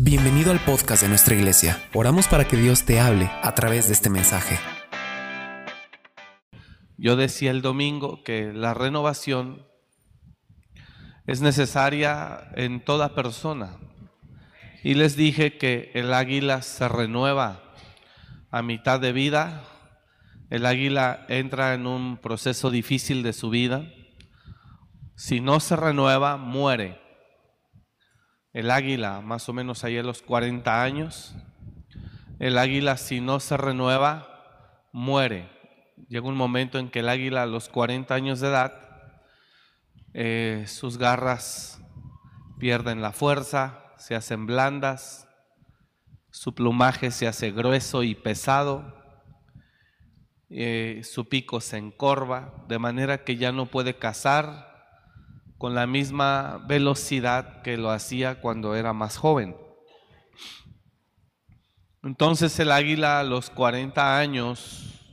Bienvenido al podcast de nuestra iglesia. Oramos para que Dios te hable a través de este mensaje. Yo decía el domingo que la renovación es necesaria en toda persona. Y les dije que el águila se renueva a mitad de vida. El águila entra en un proceso difícil de su vida. Si no se renueva, muere el águila, más o menos ahí a los 40 años, el águila si no se renueva, muere. Llega un momento en que el águila a los 40 años de edad, eh, sus garras pierden la fuerza, se hacen blandas, su plumaje se hace grueso y pesado, eh, su pico se encorva, de manera que ya no puede cazar, con la misma velocidad que lo hacía cuando era más joven. Entonces el águila a los 40 años,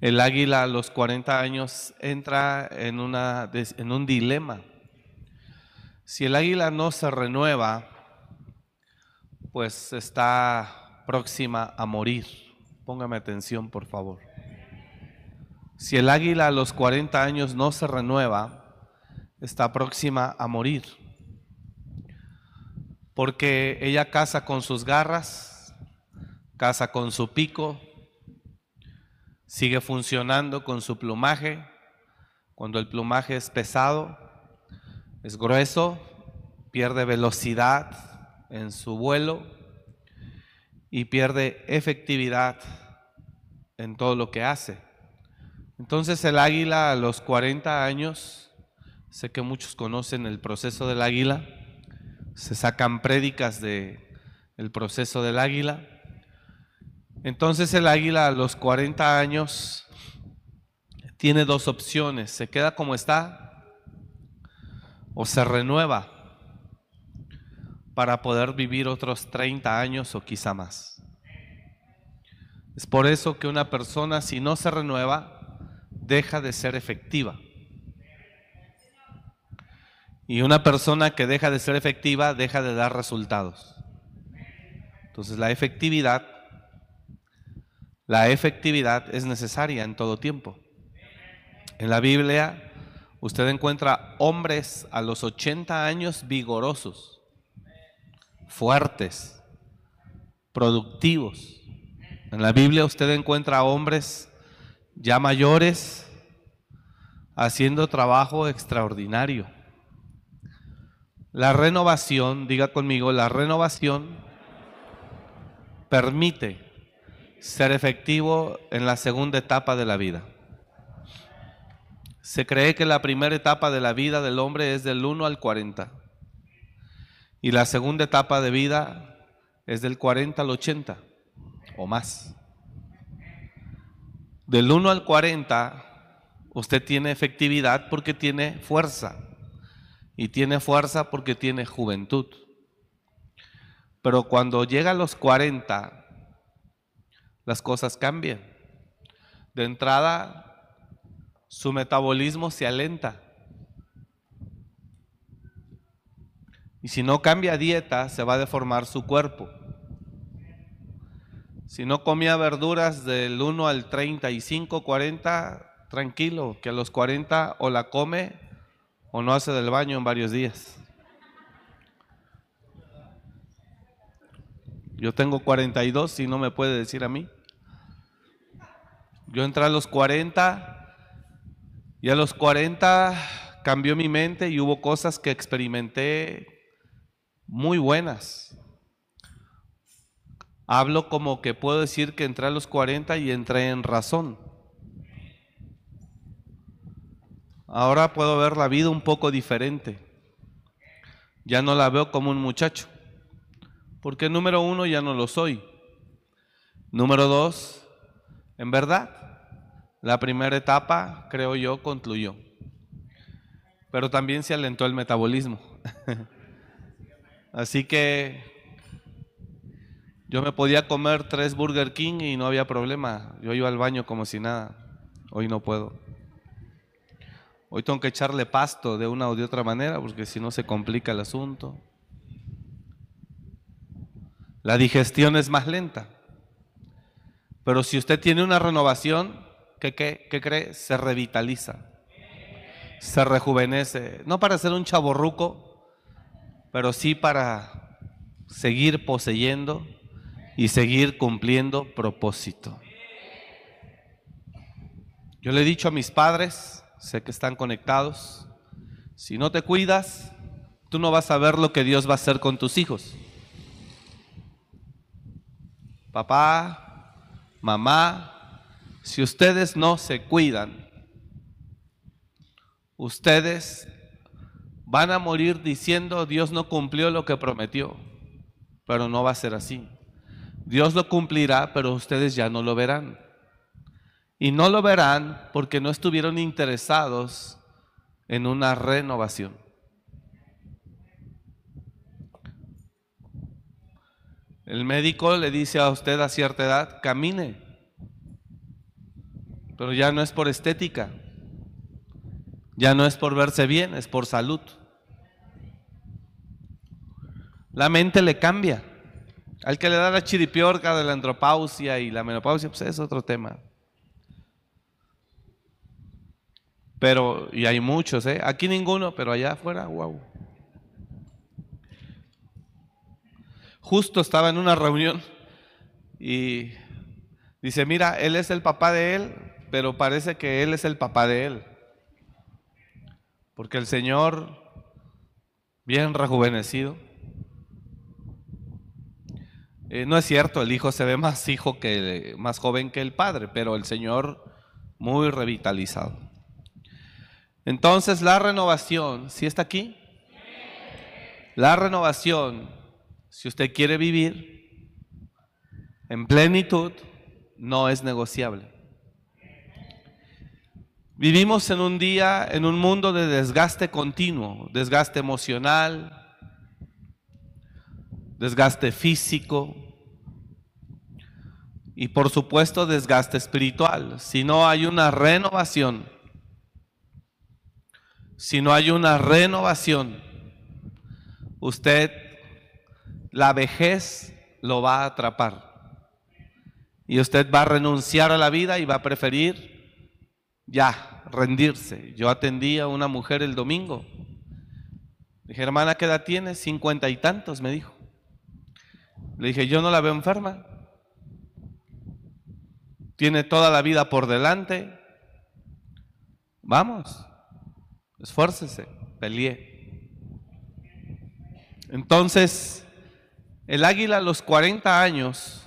el águila a los 40 años entra en, una, en un dilema. Si el águila no se renueva, pues está próxima a morir. Póngame atención, por favor. Si el águila a los 40 años no se renueva, está próxima a morir. Porque ella caza con sus garras, caza con su pico, sigue funcionando con su plumaje. Cuando el plumaje es pesado, es grueso, pierde velocidad en su vuelo y pierde efectividad en todo lo que hace. Entonces el águila a los 40 años Sé que muchos conocen el proceso del águila. Se sacan prédicas de el proceso del águila. Entonces el águila a los 40 años tiene dos opciones. Se queda como está o se renueva para poder vivir otros 30 años o quizá más. Es por eso que una persona si no se renueva deja de ser efectiva. Y una persona que deja de ser efectiva deja de dar resultados. Entonces la efectividad, la efectividad es necesaria en todo tiempo. En la Biblia usted encuentra hombres a los 80 años vigorosos, fuertes, productivos. En la Biblia usted encuentra hombres ya mayores haciendo trabajo extraordinario. La renovación, diga conmigo, la renovación permite ser efectivo en la segunda etapa de la vida. Se cree que la primera etapa de la vida del hombre es del 1 al 40 y la segunda etapa de vida es del 40 al 80 o más. Del 1 al 40 usted tiene efectividad porque tiene fuerza y tiene fuerza porque tiene juventud. Pero cuando llega a los 40, las cosas cambian. De entrada, su metabolismo se alenta. Y si no cambia dieta, se va a deformar su cuerpo. Si no comía verduras del 1 al 35, 40, tranquilo, que a los 40 o la come o no hace del baño en varios días. Yo tengo 42 y no me puede decir a mí. Yo entré a los 40 y a los 40 cambió mi mente y hubo cosas que experimenté muy buenas. Hablo como que puedo decir que entré a los 40 y entré en razón. Ahora puedo ver la vida un poco diferente. Ya no la veo como un muchacho. Porque número uno, ya no lo soy. Número dos, en verdad, la primera etapa, creo yo, concluyó. Pero también se alentó el metabolismo. Así que yo me podía comer tres Burger King y no había problema. Yo iba al baño como si nada. Hoy no puedo. Hoy tengo que echarle pasto de una o de otra manera porque si no se complica el asunto. La digestión es más lenta. Pero si usted tiene una renovación, ¿qué, qué, cree? Se revitaliza. Se rejuvenece. No para ser un chaborruco, pero sí para seguir poseyendo y seguir cumpliendo propósito. Yo le he dicho a mis padres, sé que están conectados, si no te cuidas, tú no vas a ver lo que Dios va a hacer con tus hijos. Papá, mamá, si ustedes no se cuidan, ustedes van a morir diciendo Dios no cumplió lo que prometió, pero no va a ser así. Dios lo cumplirá, pero ustedes ya no lo verán. Y no lo verán porque no estuvieron interesados en una renovación. El médico le dice a usted a cierta edad, camine, pero ya no es por estética, ya no es por verse bien, es por salud. La mente le cambia. Al que le da la chiripiorca de la andropausia y la menopausia, pues es otro tema. Pero, y hay muchos, ¿eh? Aquí ninguno, pero allá afuera, wow. Justo estaba en una reunión y dice, mira, él es el papá de él, pero parece que él es el papá de él. Porque el Señor, bien rejuvenecido, eh, no es cierto, el hijo se ve más hijo que más joven que el padre, pero el Señor muy revitalizado. Entonces la renovación, ¿sí está aquí? La renovación, si usted quiere vivir en plenitud, no es negociable. Vivimos en un día, en un mundo de desgaste continuo, desgaste emocional, desgaste físico y por supuesto desgaste espiritual. Si no hay una renovación, si no hay una renovación, usted, la vejez lo va a atrapar. Y usted va a renunciar a la vida y va a preferir ya rendirse. Yo atendí a una mujer el domingo. dije, hermana, ¿qué edad tiene? Cincuenta y tantos, me dijo. Le dije, yo no la veo enferma. Tiene toda la vida por delante. Vamos, esfuércese, pelee. Entonces, el águila a los 40 años,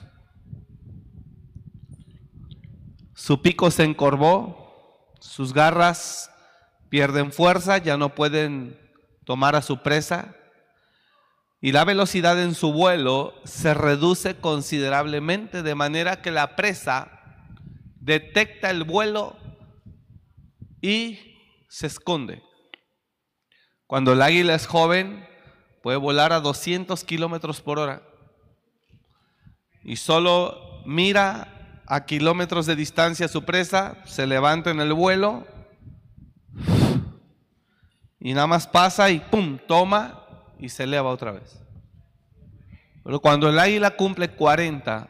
su pico se encorvó, sus garras pierden fuerza, ya no pueden tomar a su presa, y la velocidad en su vuelo se reduce considerablemente de manera que la presa detecta el vuelo y se esconde. Cuando el águila es joven, puede volar a 200 kilómetros por hora y solo mira a kilómetros de distancia su presa, se levanta en el vuelo y nada más pasa y pum, toma y se eleva otra vez. Pero cuando el águila cumple 40,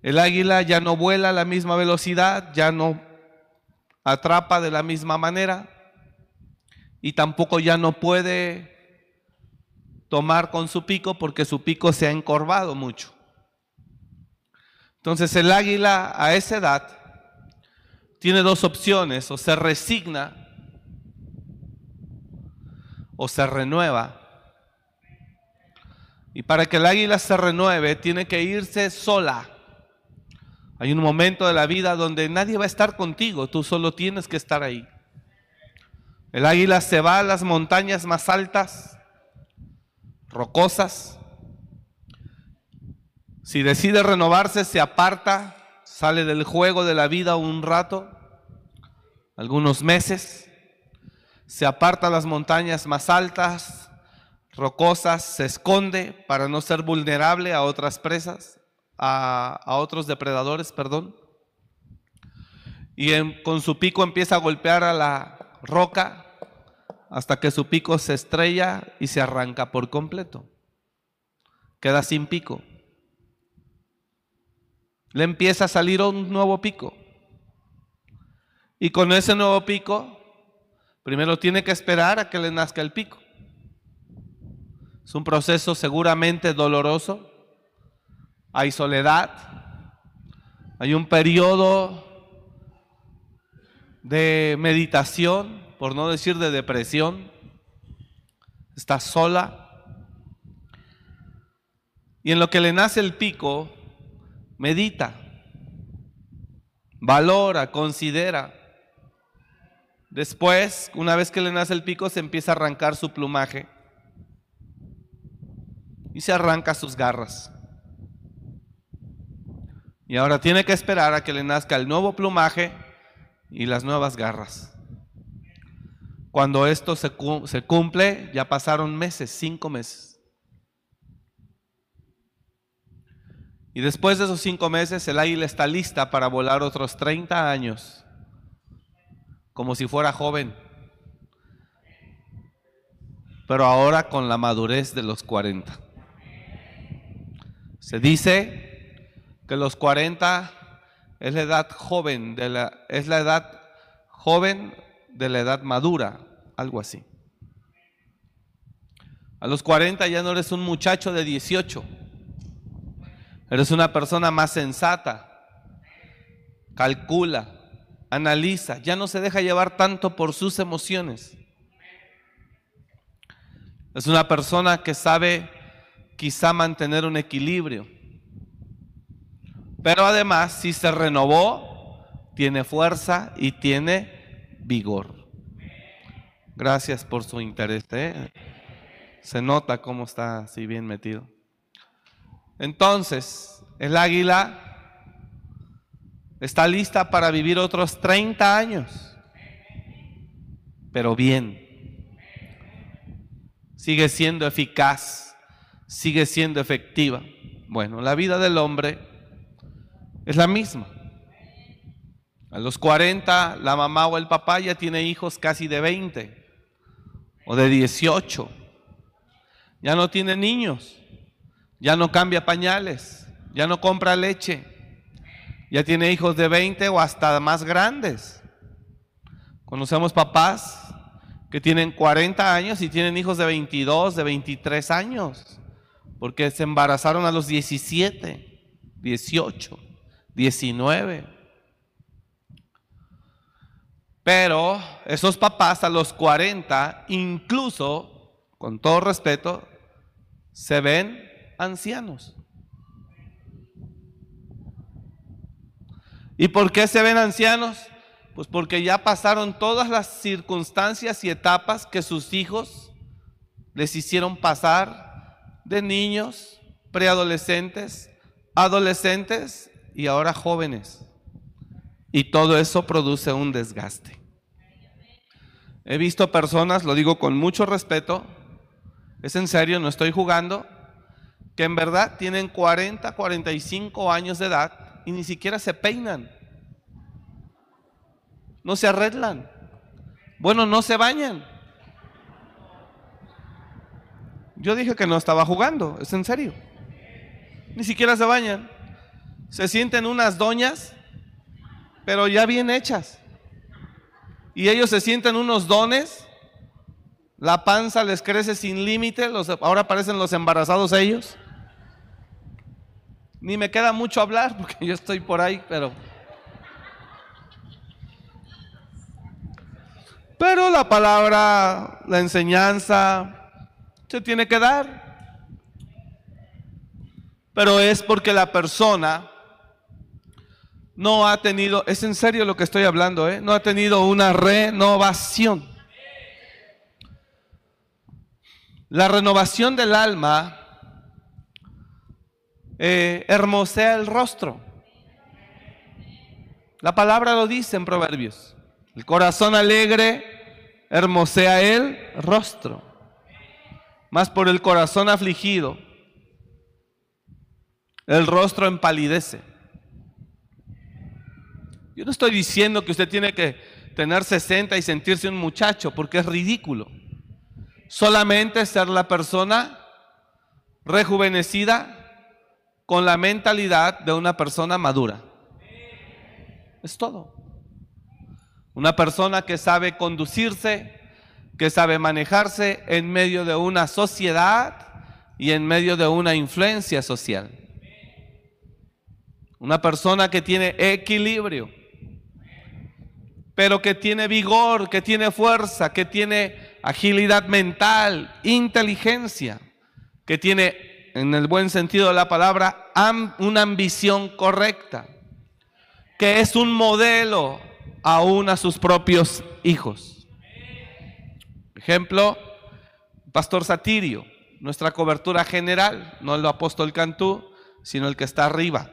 el águila ya no vuela a la misma velocidad, ya no atrapa de la misma manera y tampoco ya no puede tomar con su pico porque su pico se ha encorvado mucho. Entonces el águila a esa edad tiene dos opciones, o se resigna o se renueva. Y para que el águila se renueve, tiene que irse sola. Hay un momento de la vida donde nadie va a estar contigo, tú solo tienes que estar ahí. El águila se va a las montañas más altas, rocosas. Si decide renovarse, se aparta, sale del juego de la vida un rato, algunos meses se aparta a las montañas más altas, rocosas, se esconde para no ser vulnerable a otras presas, a, otros depredadores, perdón. Y con su pico empieza a golpear a la roca hasta que su pico se estrella y se arranca por completo. queda sin pico. Le empieza a salir un nuevo pico. Y con ese nuevo pico, primero tiene que esperar a que le nazca el pico. Es un proceso seguramente doloroso. Hay soledad. Hay un periodo de meditación, por no decir de depresión. Está sola. Y en lo que le nace el pico, medita, valora, considera. Después, una vez que le nace el pico, se empieza a arrancar su plumaje y se arranca sus garras. Y ahora tiene que esperar a que le nazca el nuevo plumaje y las nuevas garras. Cuando esto se, cumple, ya pasaron meses, cinco meses. Y después de esos cinco meses, el águila está lista para volar otros 30 años, como si fuera joven, pero ahora con la madurez de los 40. Se dice que los 40 es la edad joven, de la, es la edad joven de la edad madura, algo así. A los 40 ya no eres un muchacho de 18, eres una persona más sensata, calcula, analiza, ya no se deja llevar tanto por sus emociones. Es una persona que sabe quizá mantener un equilibrio. Pero además, si se renovó, tiene fuerza y tiene vigor. Gracias por su interés. ¿eh? Se nota cómo está así bien metido. Entonces, el águila está lista para vivir otros 30 años, pero bien. Sigue siendo eficaz sigue siendo efectiva. Bueno, la vida del hombre es la misma. A los 40 la mamá o el papá ya tiene hijos casi de 20 o de 18. Ya no tiene niños, ya no cambia pañales, ya no compra leche, ya tiene hijos de 20 o hasta más grandes. Conocemos papás que tienen 40 años y tienen hijos de 22, de 23 años porque se embarazaron a los 17, 18, 19. Pero esos papás a los 40, incluso, con todo respeto, se ven ancianos. ¿Y por qué se ven ancianos? Pues porque ya pasaron todas las circunstancias y etapas que sus hijos les hicieron pasar de niños, preadolescentes, adolescentes y ahora jóvenes. Y todo eso produce un desgaste. He visto personas, lo digo con mucho respeto, es en serio, no estoy jugando, que en verdad tienen 40, 45 años de edad y ni siquiera se peinan. No se arreglan. Bueno, no se bañan. Yo dije que no estaba jugando, es en serio. Ni siquiera se bañan. Se sienten unas doñas, pero ya bien hechas. Y ellos se sienten unos dones. La panza les crece sin límite. Ahora parecen los embarazados ellos. Ni me queda mucho hablar porque yo estoy por ahí, pero... Pero la palabra, la enseñanza, se tiene que dar. Pero es porque la persona no ha tenido, es en serio lo que estoy hablando, ¿eh? no ha tenido una renovación. La renovación del alma eh, hermosea el rostro. La palabra lo dice en Proverbios. El corazón alegre hermosea el rostro más por el corazón afligido, el rostro empalidece. Yo no estoy diciendo que usted tiene que tener 60 y sentirse un muchacho, porque es ridículo. Solamente ser la persona rejuvenecida con la mentalidad de una persona madura. Es todo. Una persona que sabe conducirse, que sabe manejarse en medio de una sociedad y en medio de una influencia social. Una persona que tiene equilibrio, pero que tiene vigor, que tiene fuerza, que tiene agilidad mental, inteligencia, que tiene, en el buen sentido de la palabra, una ambición correcta, que es un modelo aún a sus propios hijos. Ejemplo, Pastor Satirio, nuestra cobertura general, no el apóstol Cantú, sino el que está arriba.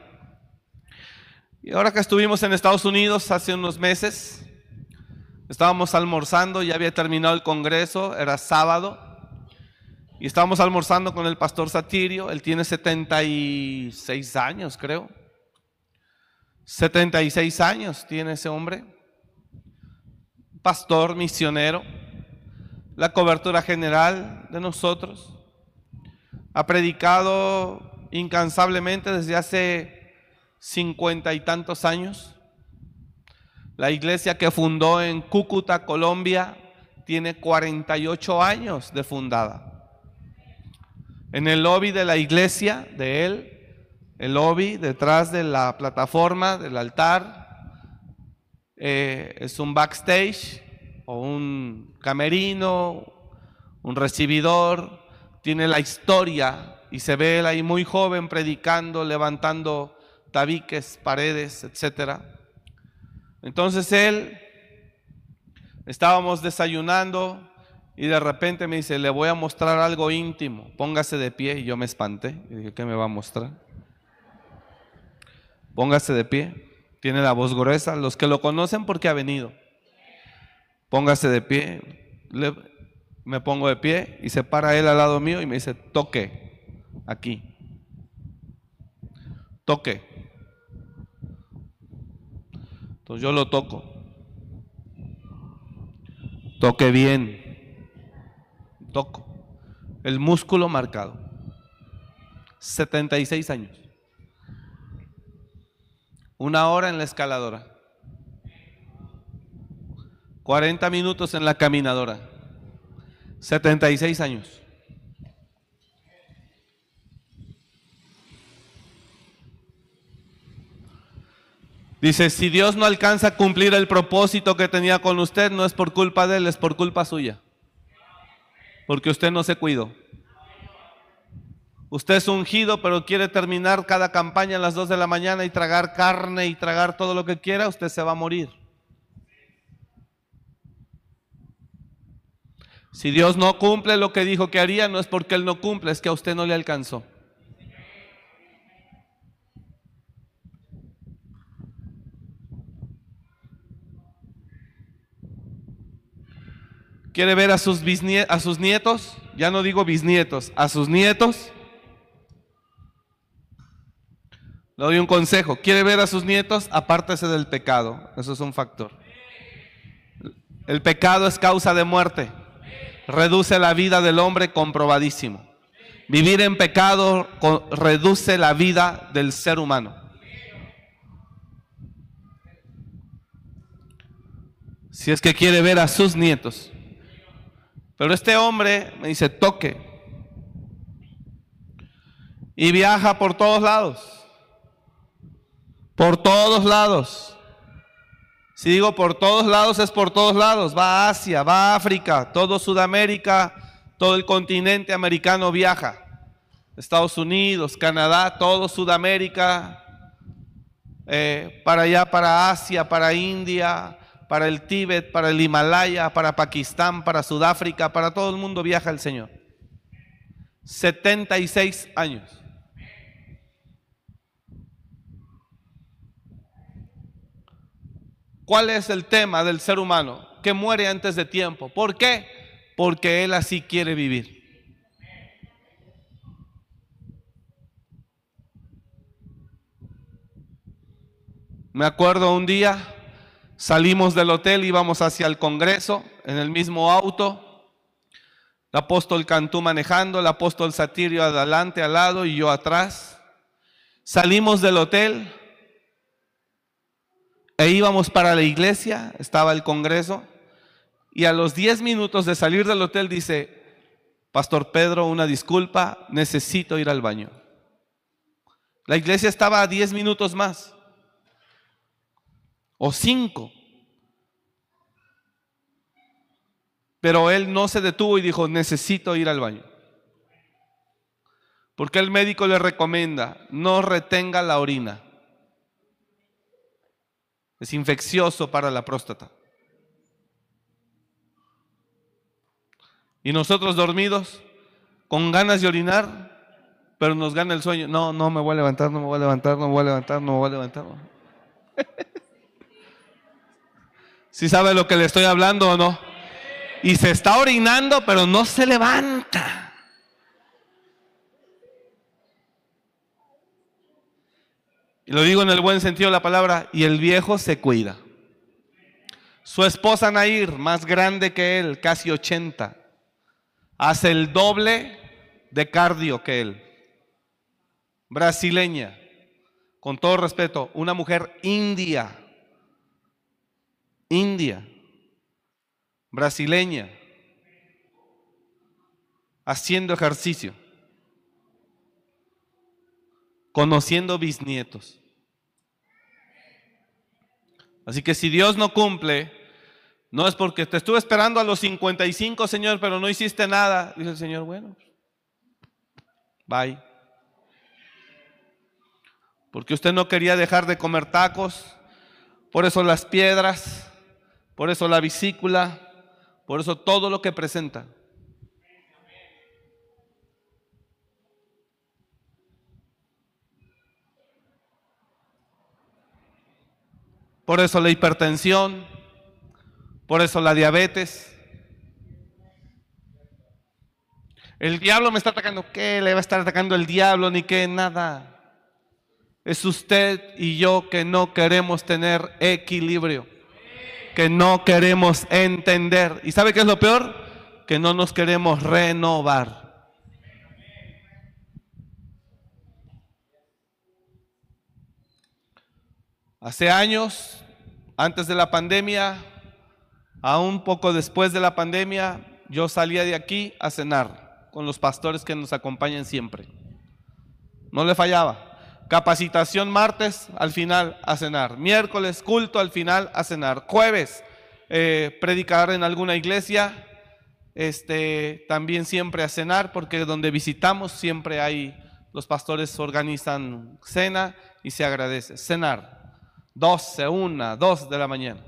Y ahora que estuvimos en Estados Unidos hace unos meses, estábamos almorzando, ya había terminado el congreso, era sábado, y estábamos almorzando con el pastor Satirio, él tiene 76 años, creo. 76 años tiene ese hombre. Pastor, misionero, la cobertura general de nosotros. Ha predicado incansablemente desde hace cincuenta y tantos años. La iglesia que fundó en Cúcuta, Colombia, tiene 48 años de fundada. En el lobby de la iglesia de él, el lobby detrás de la plataforma del altar, eh, es un backstage o un camerino, un recibidor, tiene la historia y se ve él ahí muy joven predicando, levantando tabiques, paredes, etcétera. Entonces él, estábamos desayunando y de repente me dice, le voy a mostrar algo íntimo, póngase de pie. Y yo me espanté y dije, ¿qué me va a mostrar? Póngase de pie, tiene la voz gruesa, los que lo conocen porque ha venido. Póngase de pie, me pongo de pie y se para él al lado mío y me dice, toque, aquí, toque. Entonces yo lo toco. Toque bien. Toco. El músculo marcado. 76 años. Una hora en la escaladora. 40 minutos en la caminadora. 76 años. Dice, si Dios no alcanza a cumplir el propósito que tenía con usted, no es por culpa de él, es por culpa suya. Porque usted no se cuidó. Usted es ungido, pero quiere terminar cada campaña a las 2 de la mañana y tragar carne y tragar todo lo que quiera, usted se va a morir. Si Dios no cumple lo que dijo que haría, no es porque Él no cumple, es que a usted no le alcanzó. ¿Quiere ver a sus, a sus nietos? Ya no digo bisnietos, a sus nietos. Le doy un consejo. ¿Quiere ver a sus nietos? Apártese del pecado. Eso es un factor. El pecado es causa de muerte. Reduce la vida del hombre comprobadísimo. Vivir en pecado reduce la vida del ser humano. Si es que quiere ver a sus nietos. Pero este hombre me dice, toque. Y viaja por todos lados. Por todos lados. Si digo por todos lados, es por todos lados. Va a Asia, va a África, todo Sudamérica, todo el continente americano viaja. Estados Unidos, Canadá, todo Sudamérica, eh, para allá, para Asia, para India, para el Tíbet, para el Himalaya, para Pakistán, para Sudáfrica, para todo el mundo viaja el Señor. 76 años. ¿Cuál es el tema del ser humano? Que muere antes de tiempo. ¿Por qué? Porque él así quiere vivir. Me acuerdo un día Salimos del hotel, íbamos hacia el Congreso en el mismo auto. El apóstol Cantú manejando, el apóstol Satirio adelante, al lado y yo atrás. Salimos del hotel e íbamos para la iglesia, estaba el congreso, y a los 10 minutos de salir del hotel dice, Pastor Pedro, una disculpa, necesito ir al baño. La iglesia estaba a 10 minutos más, o 5. Pero él no se detuvo y dijo, necesito ir al baño. Porque el médico le recomienda, no retenga la orina. Es infeccioso para la próstata. Y nosotros dormidos, con ganas de orinar, pero nos gana el sueño. No, no me voy a levantar, no me voy a levantar, no me voy a levantar, no me voy a levantar. ¿Sí sabe lo que le estoy hablando o no? Y se está orinando, pero no se levanta. Y lo digo en el buen sentido de la palabra, y el viejo se cuida. Su esposa Nair, más grande que él, casi 80, hace el doble de cardio que él. Brasileña, con todo respeto, una mujer india, india, brasileña, haciendo ejercicio, conociendo bisnietos. Así que si Dios no cumple, no es porque te estuve esperando a los 55, Señor, pero no hiciste nada. Dice el Señor, bueno, bye. Porque usted no quería dejar de comer tacos, por eso las piedras, por eso la vesícula, por eso todo lo que presenta. Por eso la hipertensión, por eso la diabetes. El diablo me está atacando. ¿Qué le va a estar atacando el diablo? Ni qué, nada. Es usted y yo que no queremos tener equilibrio. Que no queremos entender. ¿Y sabe qué es lo peor? Que no nos queremos renovar. Hace años, antes de la pandemia, aún poco después de la pandemia, yo salía de aquí a cenar con los pastores que nos acompañan siempre. No le fallaba. Capacitación martes, al final a cenar. Miércoles, culto, al final a cenar. Jueves, eh, predicar en alguna iglesia. Este, también siempre a cenar, porque donde visitamos siempre hay, los pastores organizan cena y se agradece. Cenar. 12, 1, 2 de la mañana.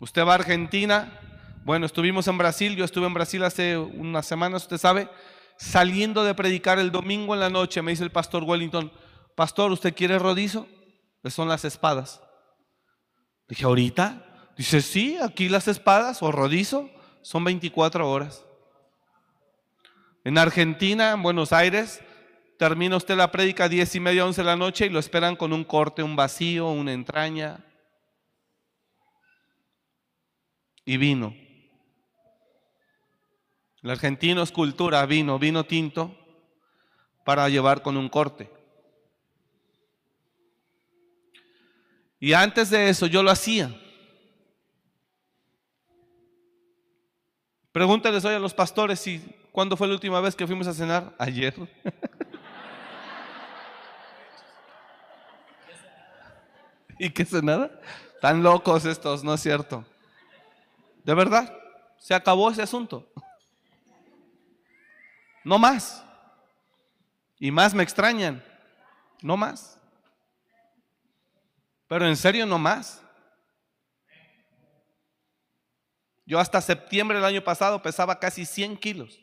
Usted va a Argentina. Bueno, estuvimos en Brasil. Yo estuve en Brasil hace unas semanas, usted sabe. Saliendo de predicar el domingo en la noche, me dice el pastor Wellington, pastor, ¿usted quiere rodizo? Pues son las espadas. Dije, ¿ahorita? Dice, sí, aquí las espadas o rodizo son 24 horas. En Argentina, en Buenos Aires, termina usted la prédica a diez y media, once de la noche y lo esperan con un corte, un vacío, una entraña y vino. El argentino es cultura, vino, vino tinto para llevar con un corte. Y antes de eso yo lo hacía. Pregúntales hoy a los pastores si cuándo fue la última vez que fuimos a cenar. Ayer. ¿Y qué nada? Tan locos estos, ¿no es cierto? De verdad, se acabó ese asunto. No más. Y más me extrañan. No más. Pero en serio, no más. Yo hasta septiembre del año pasado pesaba casi 100 kilos.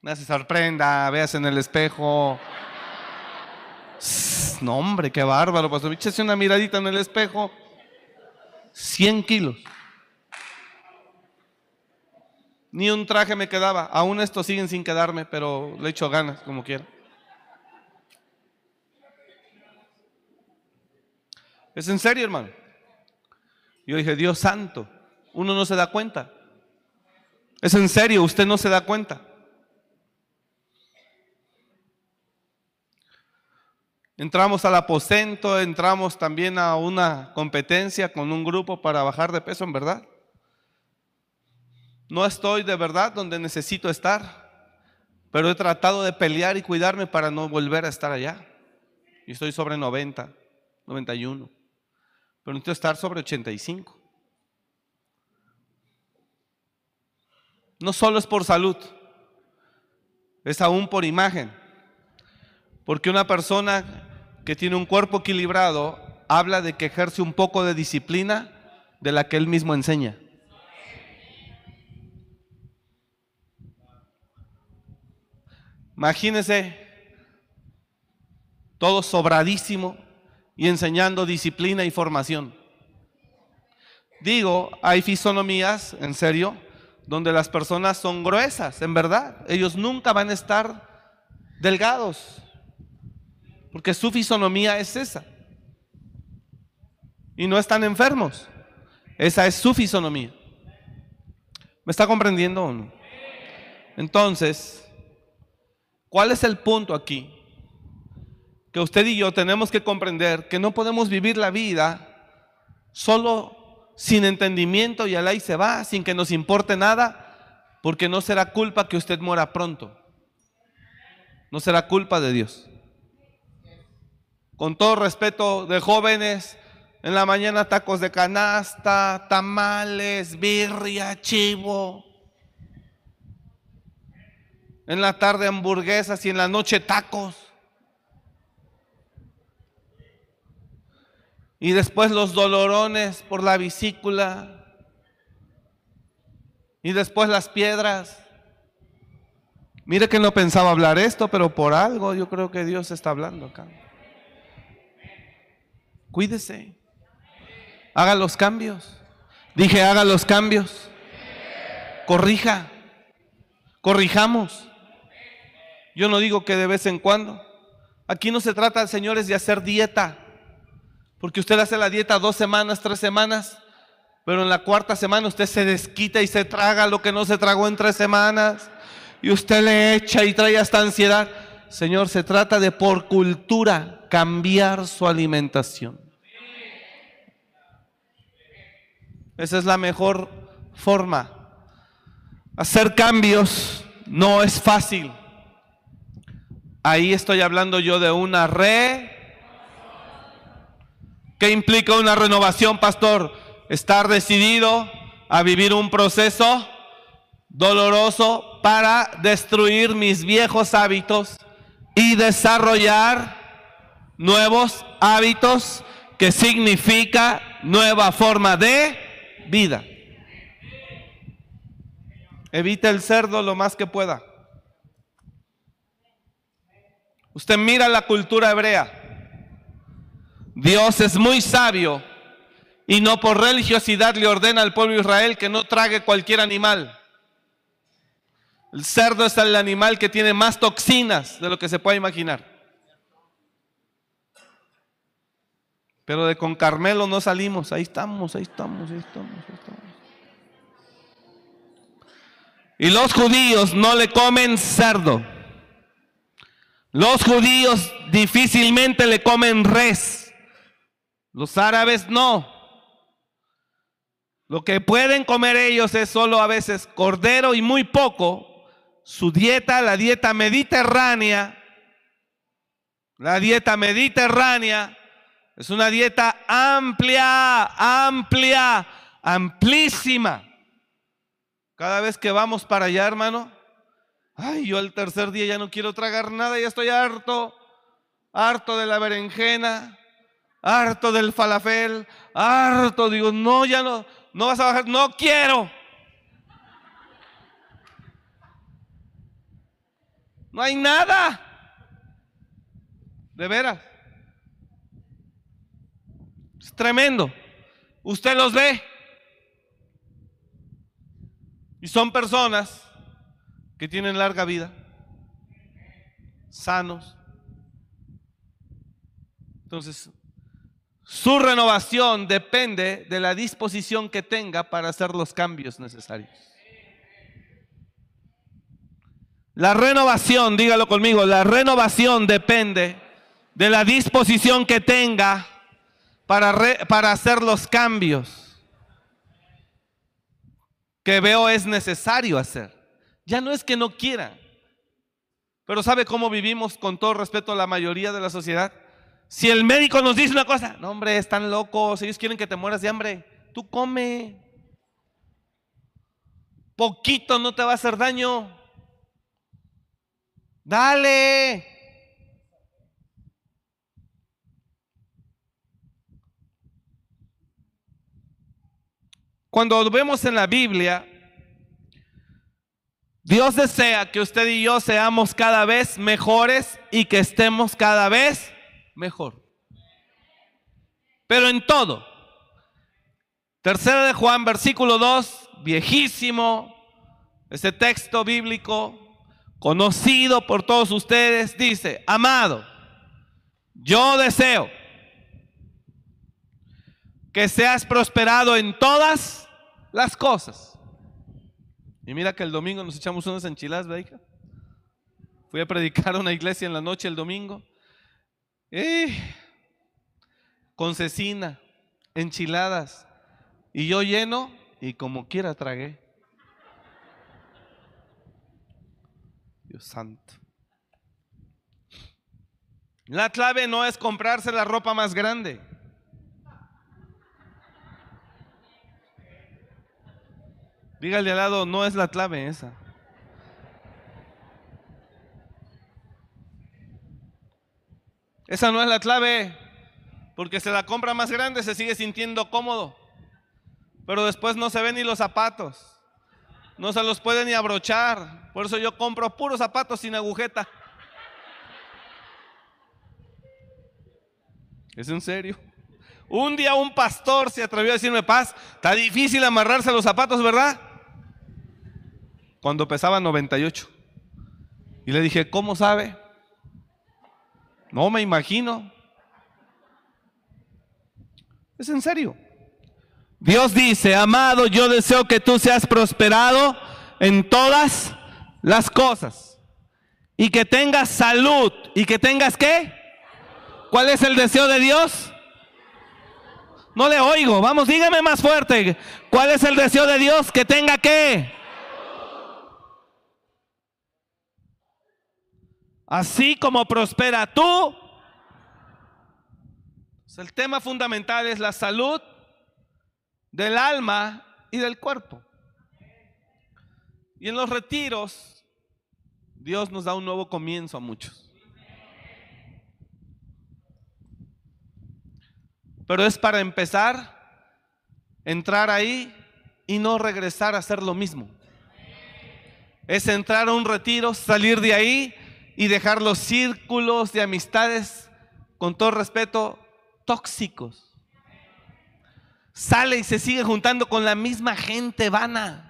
Me se sorprenda, veas en el espejo. No, hombre, qué bárbaro, pastor. Échese una miradita en el espejo. 100 kilos. Ni un traje me quedaba. Aún estos siguen sin quedarme, pero le echo ganas, como quiera. Es en serio, hermano. Yo dije, Dios santo, Uno no se da cuenta. Es en serio, usted no se da cuenta. Entramos al aposento, entramos también a una competencia con un grupo para bajar de peso, en verdad. No estoy de verdad donde necesito estar, pero he tratado de pelear y cuidarme para no volver a estar allá. Y estoy sobre 90, 91. Pero necesito estar sobre 85. No solo es por salud, es aún por imagen. Porque una persona que tiene un cuerpo equilibrado habla de que ejerce un poco de disciplina de la que él mismo enseña. Imagínense todo sobradísimo y enseñando disciplina y formación. Digo, hay fisonomías, en serio, donde las personas son gruesas, en verdad. Ellos nunca van a estar delgados, porque su fisonomía es esa. Y no están enfermos. Esa es su fisonomía. ¿Me está comprendiendo o no? Entonces, ¿Cuál es el punto aquí? Que usted y yo tenemos que comprender que no podemos vivir la vida solo sin entendimiento y al ahí se va, sin que nos importe nada, porque no será culpa que usted muera pronto. No será culpa de Dios. Con todo respeto de jóvenes, en la mañana tacos de canasta, tamales, birria, chivo. En la tarde hamburguesas y en la noche tacos. Y después los dolorones por la vesícula. Y después las piedras. Mire que no pensaba hablar esto, pero por algo yo creo que Dios está hablando acá. Cuídese. Haga los cambios. Dije, haga los cambios. Corrija. Corrijamos. Yo no digo que de vez en cuando. Aquí no se trata, señores, de hacer dieta. Porque usted hace la dieta dos semanas, tres semanas, pero en la cuarta semana usted se desquita y se traga lo que no se tragó en tres semanas. Y usted le echa y trae hasta ansiedad. Señor, se trata de por cultura cambiar su alimentación. Esa es la mejor forma. Hacer cambios no es fácil. Ahí estoy hablando yo de una re. ¿Qué implica una renovación, pastor? Estar decidido a vivir un proceso doloroso para destruir mis viejos hábitos y desarrollar nuevos hábitos que significa nueva forma de vida. Evita el cerdo lo más que pueda. Usted mira la cultura hebrea. Dios es muy sabio y no por religiosidad le ordena al pueblo de Israel que no trague cualquier animal. El cerdo es el animal que tiene más toxinas de lo que se puede imaginar. Pero de con Carmelo no salimos. Ahí estamos, ahí estamos, ahí estamos, ahí estamos. Y los judíos no le comen cerdo. Los judíos difícilmente le comen res. Los árabes no. Lo que pueden comer ellos es solo a veces cordero y muy poco. Su dieta, la dieta mediterránea, la dieta mediterránea es una dieta amplia, amplia, amplísima. Cada vez que vamos para allá, hermano, Ay, yo el tercer día ya no quiero tragar nada, ya estoy harto, harto de la berenjena, harto del falafel, harto, digo, no, ya no, no vas a bajar, no quiero. No hay nada. De veras. Es tremendo. Usted los ve. Y son personas que tienen larga vida, sanos. Entonces, Su renovación depende de la disposición que tenga para hacer los cambios necesarios. La renovación, dígalo conmigo, la renovación depende de la disposición que tenga para, para hacer los cambios que veo es necesario hacer. Ya no es que no quiera, pero ¿sabe cómo vivimos con todo respeto a la mayoría de la sociedad? Si el médico nos dice una cosa, no hombre, están locos, ellos quieren que te mueras de hambre, tú come. Poquito no te va a hacer daño. Dale. Cuando vemos en la Biblia, Dios desea que usted y yo seamos cada vez mejores y que estemos cada vez mejor. Pero en todo. Tercera de Juan, versículo 2, viejísimo, este texto bíblico, conocido por todos ustedes, dice, amado, yo deseo que seas prosperado en todas las cosas. Y mira que el domingo nos echamos unas enchiladas, ¿verdad, Fui a predicar a una iglesia en la noche el domingo. con cecina, enchiladas. Y yo lleno y como quiera tragué. Dios santo. La clave no es comprarse la ropa más grande. Dígale al lado, no es la clave esa. Esa no es la clave, porque se la compra más grande, se sigue sintiendo cómodo, pero después no se ven ni los zapatos. No se los puede ni abrochar. Por eso yo compro puros zapatos sin agujeta. Es en serio. Un día un pastor se atrevió a decirme, paz, está difícil amarrarse los zapatos, ¿verdad? Cuando pesaba 98. Y le dije, ¿cómo sabe? No me imagino. Es en serio. Dios dice, amado, yo deseo que tú seas prosperado en todas las cosas y que tengas salud y que tengas qué? ¿Cuál es el deseo de Dios? No le oigo, vamos, dígame más fuerte. ¿Cuál es el deseo de Dios? Que tenga qué? Así como prospera tú. El tema fundamental es la salud del alma y del cuerpo. Y en los retiros, Dios nos da un nuevo comienzo a muchos. Pero es para empezar, entrar ahí y no regresar a hacer lo mismo. Es entrar a un retiro, salir de ahí y dejar los círculos de amistades, con todo respeto, tóxicos sale y se sigue juntando con la misma gente vana.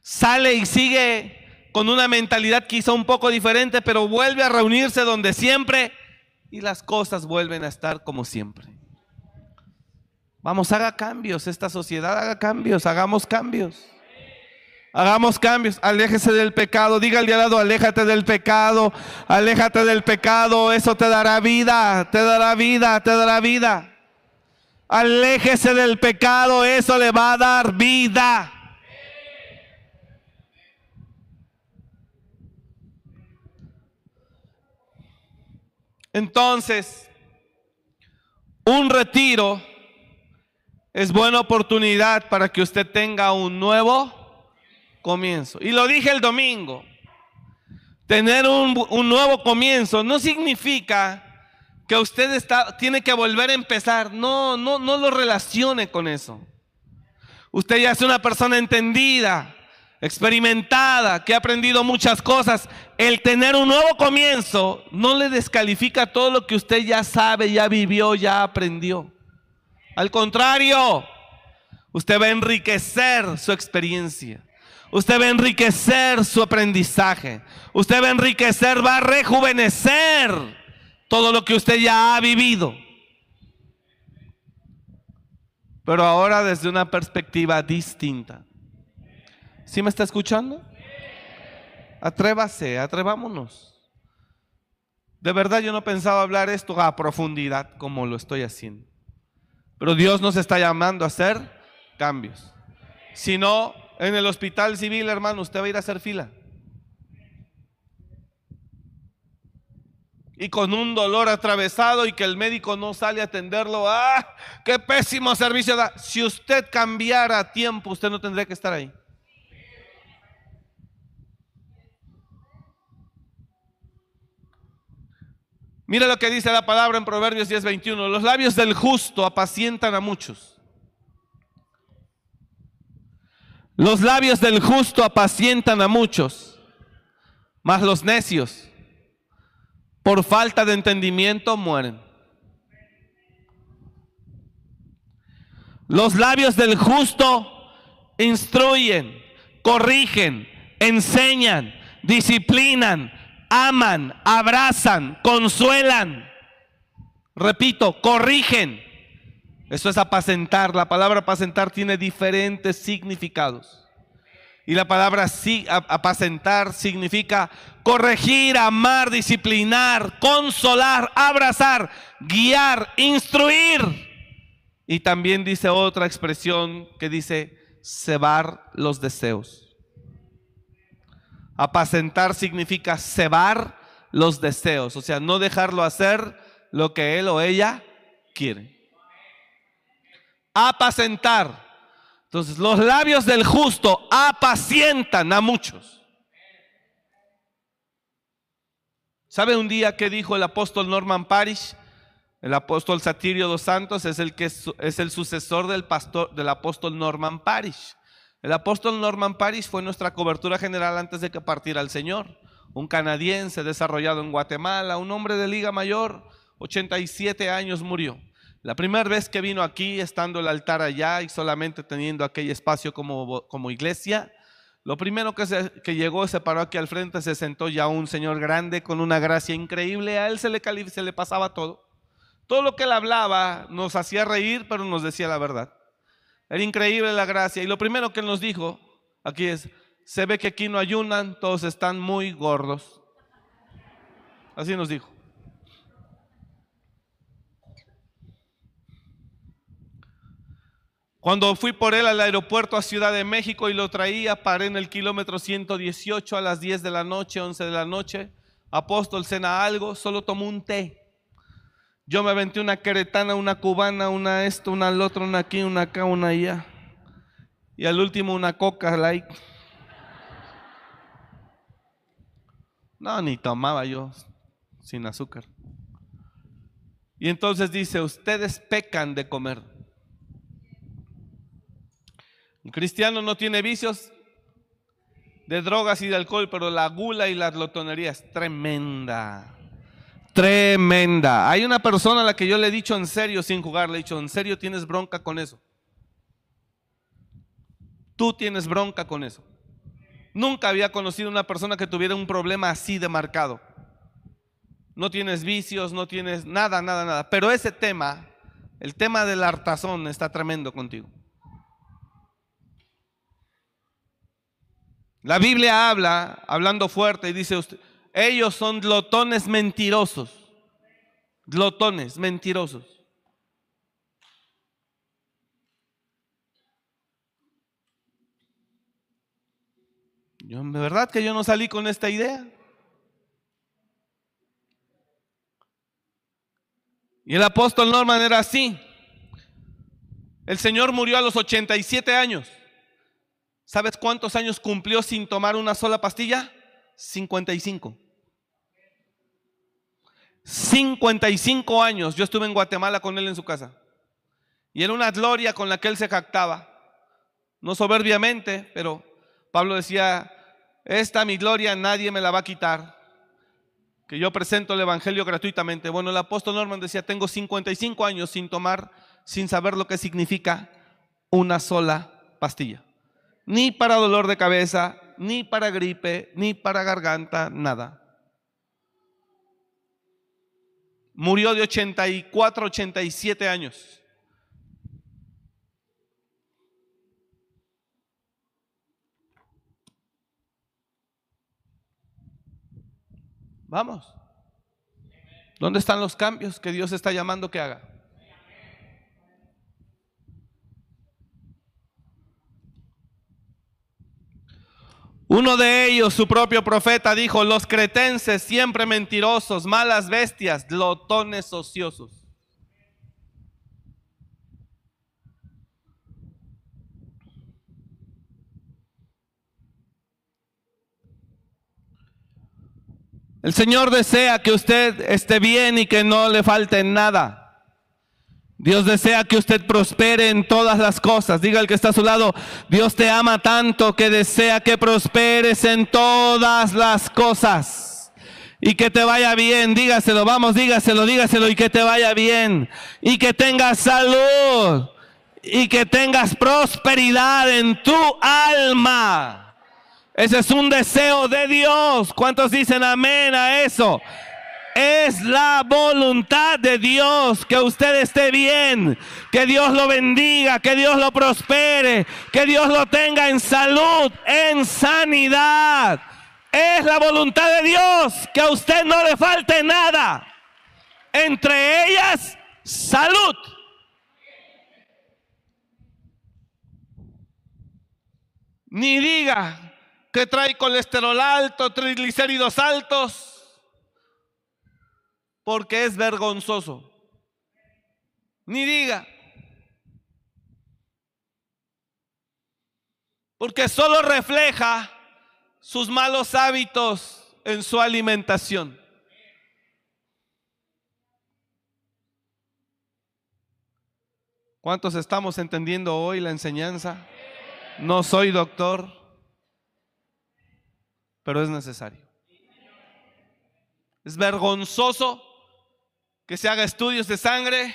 Sale y sigue con una mentalidad quizá un poco diferente, pero vuelve a reunirse donde siempre y las cosas vuelven a estar como siempre. Vamos, haga cambios, esta sociedad haga cambios, hagamos cambios. Hagamos cambios, aléjese del pecado, diga al de al lado, aléjate del pecado, aléjate del pecado, eso te dará vida, te dará vida, te dará vida. Aléjese del pecado, eso le va a dar vida. Entonces, un retiro es buena oportunidad para que usted tenga un nuevo comienzo. Y lo dije el domingo, tener un, un nuevo comienzo no significa que usted está, tiene que volver a empezar. No, no, no lo relacione con eso. Usted ya es una persona entendida, experimentada, que ha aprendido muchas cosas. El tener un nuevo comienzo no le descalifica todo lo que usted ya sabe, ya vivió, ya aprendió. Al contrario, usted va a enriquecer su experiencia. Usted va a enriquecer su aprendizaje. Usted va a enriquecer, va a rejuvenecer todo lo que usted ya ha vivido. Pero ahora desde una perspectiva distinta. ¿Sí me está escuchando? Atrévase, atrevámonos. De verdad yo no pensaba hablar esto a profundidad como lo estoy haciendo. Pero Dios nos está llamando a hacer cambios. Si no, en el hospital civil, hermano, usted va a ir a hacer fila. Y con un dolor atravesado y que el médico no sale a atenderlo. ¡Ah! ¡Qué pésimo servicio da! Si usted cambiara a tiempo, usted no tendría que estar ahí. Mira lo que dice la palabra en Proverbios 10:21. Los labios del justo apacientan a muchos. Los labios del justo apacientan a muchos, mas los necios, por falta de entendimiento, mueren. Los labios del justo instruyen, corrigen, enseñan, disciplinan, aman, abrazan, consuelan. Repito, corrigen. Eso es apacentar. La palabra apacentar tiene diferentes significados. Y la palabra apacentar significa corregir, amar, disciplinar, consolar, abrazar, guiar, instruir. Y también dice otra expresión que dice cebar los deseos. Apacentar significa cebar los deseos, o sea, no dejarlo hacer lo que él o ella quiere. Apacentar. Entonces, los labios del justo apacientan a muchos. ¿Sabe un día qué dijo el apóstol Norman Parish? El apóstol Satirio dos Santos es el que es el sucesor del pastor del apóstol Norman Parish. El apóstol Norman Paris fue nuestra cobertura general antes de que partiera el Señor. Un canadiense desarrollado en Guatemala, un hombre de liga mayor, 87 años murió. La primera vez que vino aquí, estando el altar allá y solamente teniendo aquel espacio como, como iglesia, lo primero que, se, que llegó, se paró aquí al frente, se sentó ya un señor grande con una gracia increíble. A él se le, se le pasaba todo. Todo lo que él hablaba nos hacía reír, pero nos decía la verdad. Era increíble la gracia. Y lo primero que nos dijo aquí es, se ve que aquí no ayunan, todos están muy gordos. Así nos dijo. Cuando fui por él al aeropuerto a Ciudad de México y lo traía, paré en el kilómetro 118 a las 10 de la noche, 11 de la noche. Apóstol, cena algo, solo tomó un té. Yo me aventé una queretana, una cubana, una esto, una al otro, una aquí, una acá, una allá. Y al último una coca light. No, ni tomaba yo sin azúcar. Y entonces dice, ustedes pecan de comer. El cristiano no tiene vicios de drogas y de alcohol, pero la gula y la glotonería es tremenda. Tremenda. Hay una persona a la que yo le he dicho en serio, sin jugar, le he dicho, en serio tienes bronca con eso. Tú tienes bronca con eso. Nunca había conocido una persona que tuviera un problema así de marcado. No tienes vicios, no tienes nada, nada, nada. Pero ese tema, el tema del hartazón, está tremendo contigo. La Biblia habla, hablando fuerte, y dice usted, ellos son glotones mentirosos. Glotones mentirosos. Yo, de verdad que yo no salí con esta idea. Y el apóstol Norman era así. El Señor murió a los 87 años. ¿Sabes cuántos años cumplió sin tomar una sola pastilla? 55. 55 años yo estuve en Guatemala con él en su casa. Y era una gloria con la que él se jactaba. No soberbiamente, pero Pablo decía, esta mi gloria nadie me la va a quitar. Que yo presento el Evangelio gratuitamente. Bueno, el apóstol Norman decía, tengo 55 años sin tomar, sin saber lo que significa una sola pastilla. Ni para dolor de cabeza, ni para gripe, ni para garganta, nada. Murió de 84, 87 años. Vamos. ¿Dónde están los cambios que Dios está llamando que haga? Uno de ellos, su propio profeta, dijo, los cretenses siempre mentirosos, malas bestias, glotones ociosos. El Señor desea que usted esté bien y que no le falte nada. Dios desea que usted prospere en todas las cosas. Diga el que está a su lado, Dios te ama tanto que desea que prosperes en todas las cosas. Y que te vaya bien, dígaselo, vamos, dígaselo, dígaselo y que te vaya bien. Y que tengas salud. Y que tengas prosperidad en tu alma. Ese es un deseo de Dios. ¿Cuántos dicen amén a eso? Es la voluntad de Dios que usted esté bien, que Dios lo bendiga, que Dios lo prospere, que Dios lo tenga en salud, en sanidad. Es la voluntad de Dios que a usted no le falte nada. Entre ellas, salud. Ni diga, que trae colesterol alto, triglicéridos altos, porque es vergonzoso. Ni diga. Porque solo refleja sus malos hábitos en su alimentación. ¿Cuántos estamos entendiendo hoy la enseñanza? No soy doctor pero es necesario. Es vergonzoso que se haga estudios de sangre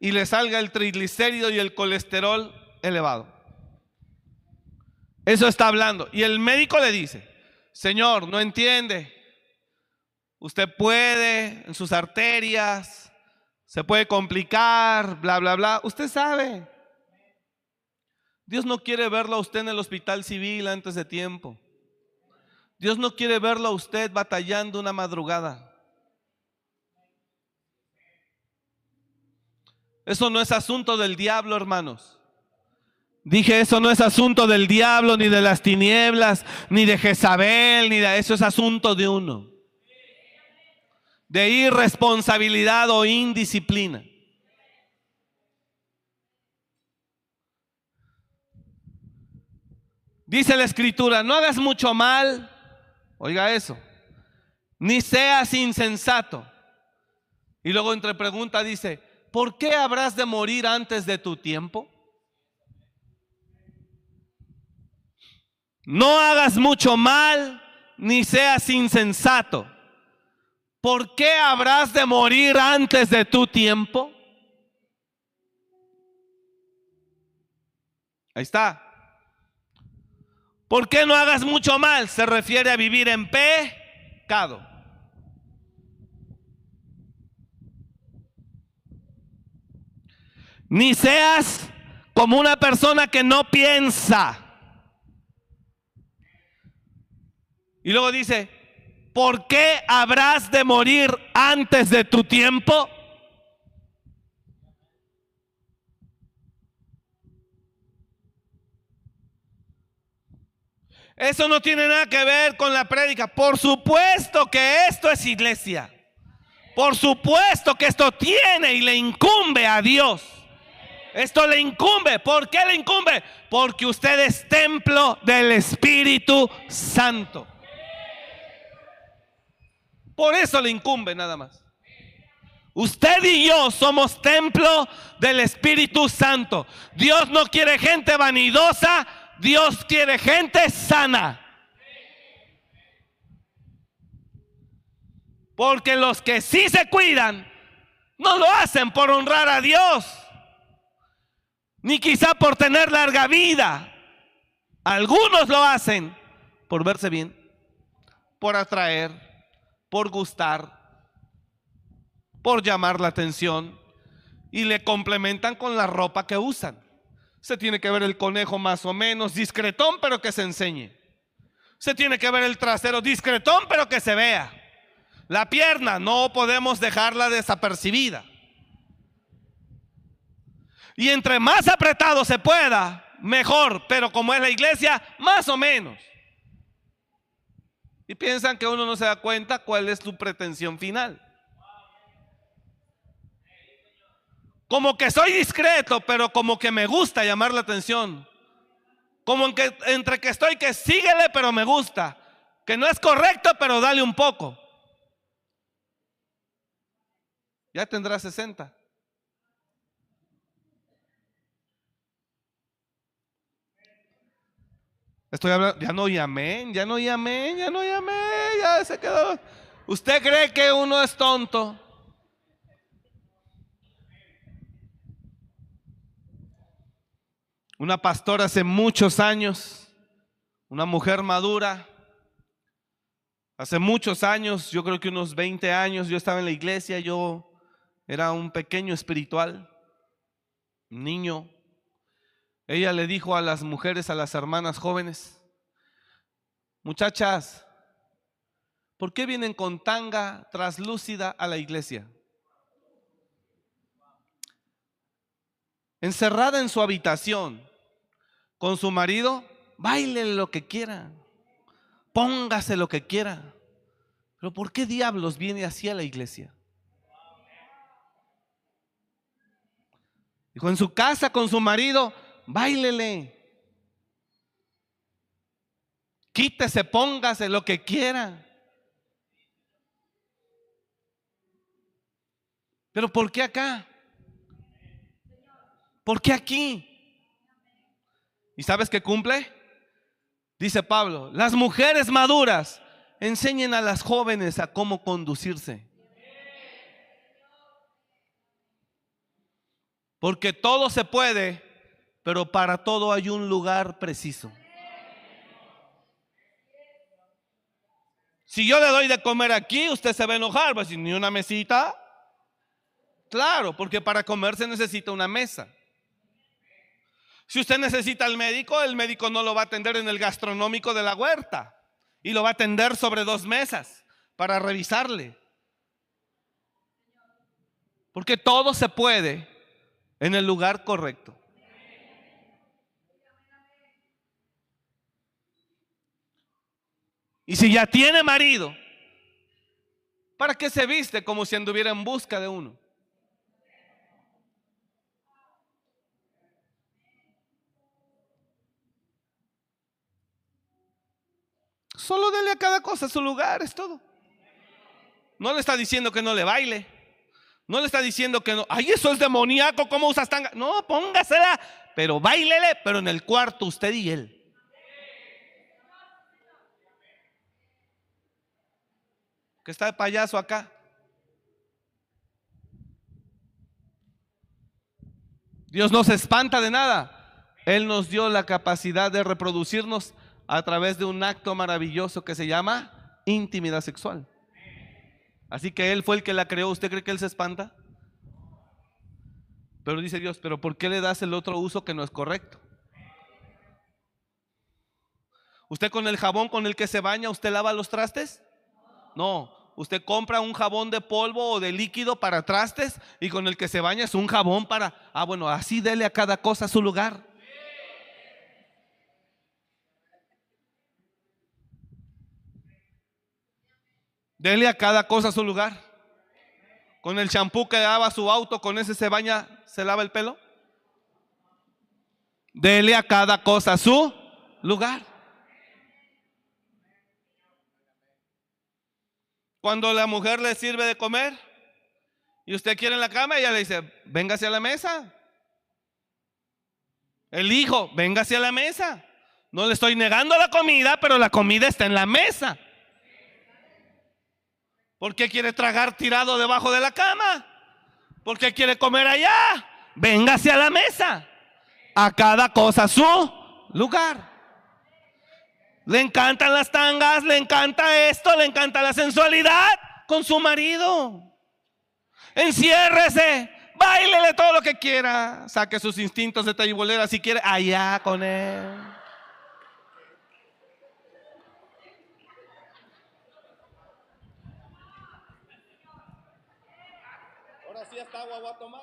y le salga el triglicérido y el colesterol elevado. Eso está hablando. Y el médico le dice, Señor, no entiende. Usted puede en sus arterias, se puede complicar, bla, bla, bla. Usted sabe. Dios no quiere verlo a usted en el hospital civil antes de tiempo. Dios no quiere verlo a usted batallando una madrugada. Eso no es asunto del diablo, hermanos. Dije, eso no es asunto del diablo, ni de las tinieblas, ni de Jezabel, ni de eso es asunto de uno. De irresponsabilidad o indisciplina. Dice la escritura, no hagas mucho mal Oiga eso. Ni seas insensato. Y luego entre pregunta dice, ¿por qué habrás de morir antes de tu tiempo? No hagas mucho mal, ni seas insensato. ¿Por qué habrás de morir antes de tu tiempo? Ahí está. ¿Por qué no hagas mucho mal? Se refiere a vivir en pecado. Ni seas como una persona que no piensa. Y luego dice, ¿por qué habrás de morir antes de tu tiempo? Eso no tiene nada que ver con la prédica. Por supuesto que esto es iglesia. Por supuesto que esto tiene y le incumbe a Dios. Esto le incumbe. ¿Por qué le incumbe? Porque usted es templo del Espíritu Santo. Por eso le incumbe nada más. Usted y yo somos templo del Espíritu Santo. Dios no quiere gente vanidosa, Dios quiere gente sana. Porque los que sí se cuidan, no lo hacen por honrar a Dios, ni quizá por tener larga vida. Algunos lo hacen por verse bien, por atraer, por gustar. por llamar la atención y le complementan con la ropa que usan. Se tiene que ver el conejo más o menos discretón, pero que se enseñe. Se tiene que ver el trasero discretón, pero que se vea. La pierna no podemos dejarla desapercibida. Y entre más apretado se pueda, mejor, pero como es la iglesia, más o menos. Y piensan que uno no se da cuenta cuál es su pretensión final. Como que soy discreto, pero como que me gusta llamar la atención. Como que, entre que estoy que síguele, pero me gusta. Que no es correcto, pero dale un poco. Ya tendrá 60. Estoy hablando, ya no llamé, ya no llamé, ya no llamé, ya se quedó. ¿Usted cree que uno es tonto? Una pastora hace muchos años, una mujer madura, hace muchos años, yo creo que unos 20 años, yo estaba en la iglesia, yo era un pequeño espiritual, un niño. Ella le dijo a las mujeres, a las hermanas jóvenes, muchachas, ¿por qué vienen con tanga traslúcida a la iglesia? Encerrada en su habitación, con su marido, baile lo que quiera, póngase lo que quiera. Pero ¿por qué diablos viene así a la iglesia? Dijo, en su casa con su marido, bailele. Quítese, póngase lo que quiera. Pero ¿por qué acá? ¿Por qué aquí? ¿Y sabes qué cumple? Dice Pablo, las mujeres maduras enseñen a las jóvenes a cómo conducirse. Porque todo se puede, pero para todo hay un lugar preciso. Si yo le doy de comer aquí, usted se va a enojar, va a decir, ni una mesita. Claro, porque para comer se necesita una mesa. Si usted necesita al médico, el médico no lo va a atender en el gastronómico de la huerta y lo va a atender sobre dos mesas para revisarle. Porque todo se puede en el lugar correcto. Y si ya tiene marido, ¿para qué se viste como si anduviera en busca de uno? Solo dele a cada cosa su lugar, es todo. No le está diciendo que no le baile. No le está diciendo que no. Ay, eso es demoníaco, ¿cómo usas tanga? No, póngasela, pero bailele, pero en el cuarto usted y él. Está de payaso acá. Dios no se espanta de nada. Él nos dio la capacidad de reproducirnos a través de un acto maravilloso que se llama intimidad sexual. Así que Él fue el que la creó. ¿Usted cree que Él se espanta? Pero dice Dios, pero ¿por qué le das el otro uso que no es correcto? ¿Usted con el jabón con el que se baña, usted lava los trastes? No, usted compra un jabón de polvo o de líquido para trastes y con el que se baña es un jabón para, ah, bueno, así dele a cada cosa su lugar. Dele a cada cosa su lugar. Con el champú que lava su auto, con ese se baña, se lava el pelo. Dele a cada cosa su lugar. Cuando la mujer le sirve de comer y usted quiere en la cama, ella le dice, véngase a la mesa. El hijo, véngase a la mesa. No le estoy negando la comida, pero la comida está en la mesa. ¿Por qué quiere tragar tirado debajo de la cama? ¿Por qué quiere comer allá? Véngase a la mesa. A cada cosa su lugar. Le encantan las tangas, le encanta esto, le encanta la sensualidad con su marido. Enciérrese. Báilele todo lo que quiera. Saque sus instintos de taibolera si quiere. Allá con él. Ahora sí hasta agua voy a tomar.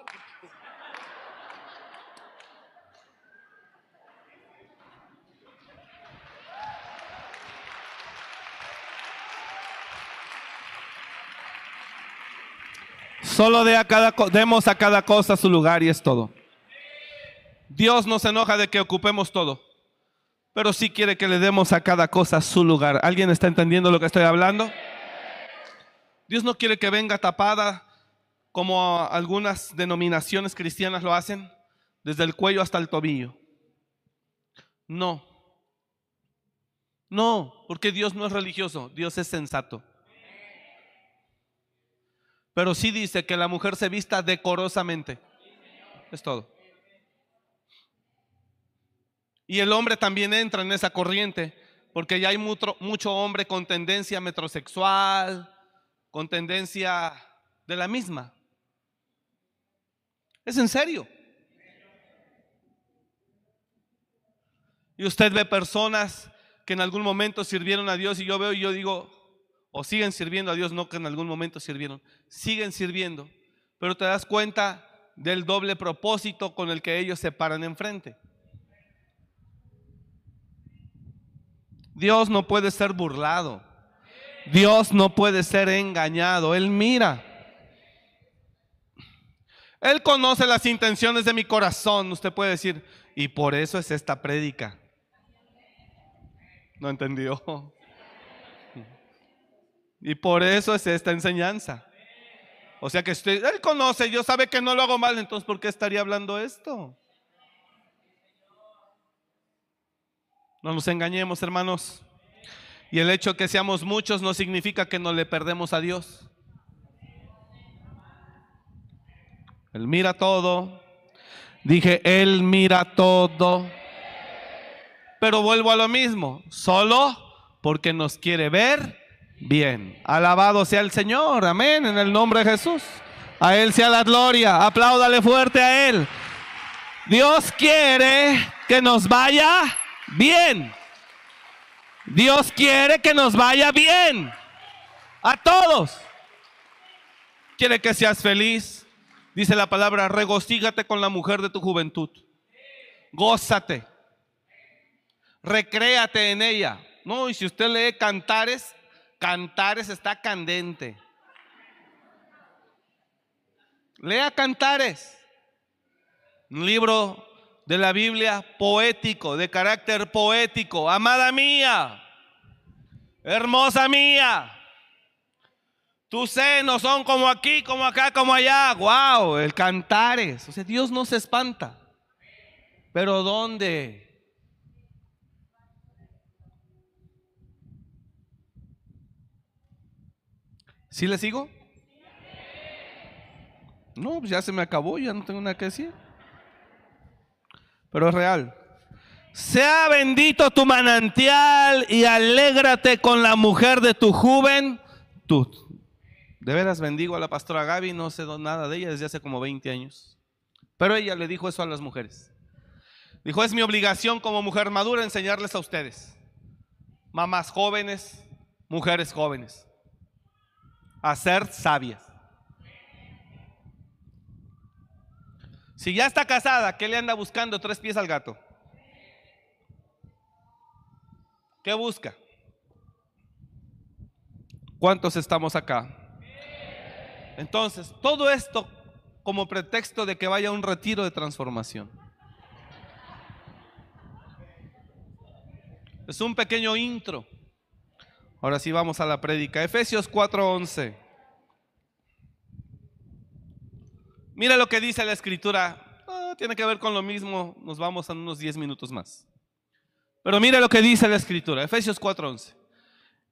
Solo de a cada, demos a cada cosa su lugar y es todo. Dios no se enoja de que ocupemos todo, pero sí quiere que le demos a cada cosa su lugar. ¿Alguien está entendiendo lo que estoy hablando? Dios no quiere que venga tapada como algunas denominaciones cristianas lo hacen, desde el cuello hasta el tobillo. No. No, porque Dios no es religioso, Dios es sensato. Pero sí dice que la mujer se vista decorosamente. Es todo. Y el hombre también entra en esa corriente, porque ya hay mucho, hombre con tendencia metrosexual, con tendencia de la misma. Es en serio. Y usted ve personas que en algún momento sirvieron a Dios y yo veo y yo digo, o siguen sirviendo a Dios, no que en algún momento sirvieron, siguen sirviendo, pero te das cuenta del doble propósito con el que ellos se paran enfrente. Dios no puede ser burlado. Dios no puede ser engañado. Él mira. Él conoce las intenciones de mi corazón. Usted puede decir, y por eso es esta prédica. No entendió. Y por eso es esta enseñanza. O sea que usted, él conoce, Dios sabe que no lo hago mal, entonces ¿por qué estaría hablando esto? No nos engañemos, hermanos. Y el hecho que seamos muchos no significa que no le perdemos a Dios. Él mira todo. Dije, Él mira todo. Pero vuelvo a lo mismo, solo porque nos quiere ver bien. Alabado sea el Señor, amén, en el nombre de Jesús. A Él sea la gloria, apláudale fuerte a Él. Dios quiere que nos vaya bien. Dios quiere que nos vaya bien. A todos. Quiere que seas feliz. Dice la palabra, regocígate con la mujer de tu juventud. Gózate. Recréate en ella. No, y si usted lee cantares, Cantares está candente. Lea Cantares, un libro de la Biblia poético, de carácter poético. Amada mía, hermosa mía, tus senos son como aquí, como acá, como allá. Wow, el Cantares. O sea, Dios no se espanta. Pero ¿dónde? ¿Sí le sigo? No, pues ya se me acabó, ya no tengo nada que decir. Pero es real. Sea bendito tu manantial y alégrate con la mujer de tu juventud. De veras bendigo a la pastora Gaby, no sé nada de ella desde hace como 20 años. Pero ella le dijo eso a las mujeres. Dijo, es mi obligación como mujer madura enseñarles a ustedes, mamás jóvenes, mujeres jóvenes a ser sabias. Si ya está casada, ¿qué le anda buscando tres pies al gato? ¿Qué busca? ¿Cuántos estamos acá? Entonces, todo esto como pretexto de que vaya a un retiro de transformación. Es un pequeño intro. Ahora sí vamos a la prédica. Efesios 4:11. Mira lo que dice la escritura. Ah, tiene que ver con lo mismo. Nos vamos en unos 10 minutos más. Pero mira lo que dice la escritura. Efesios 4:11.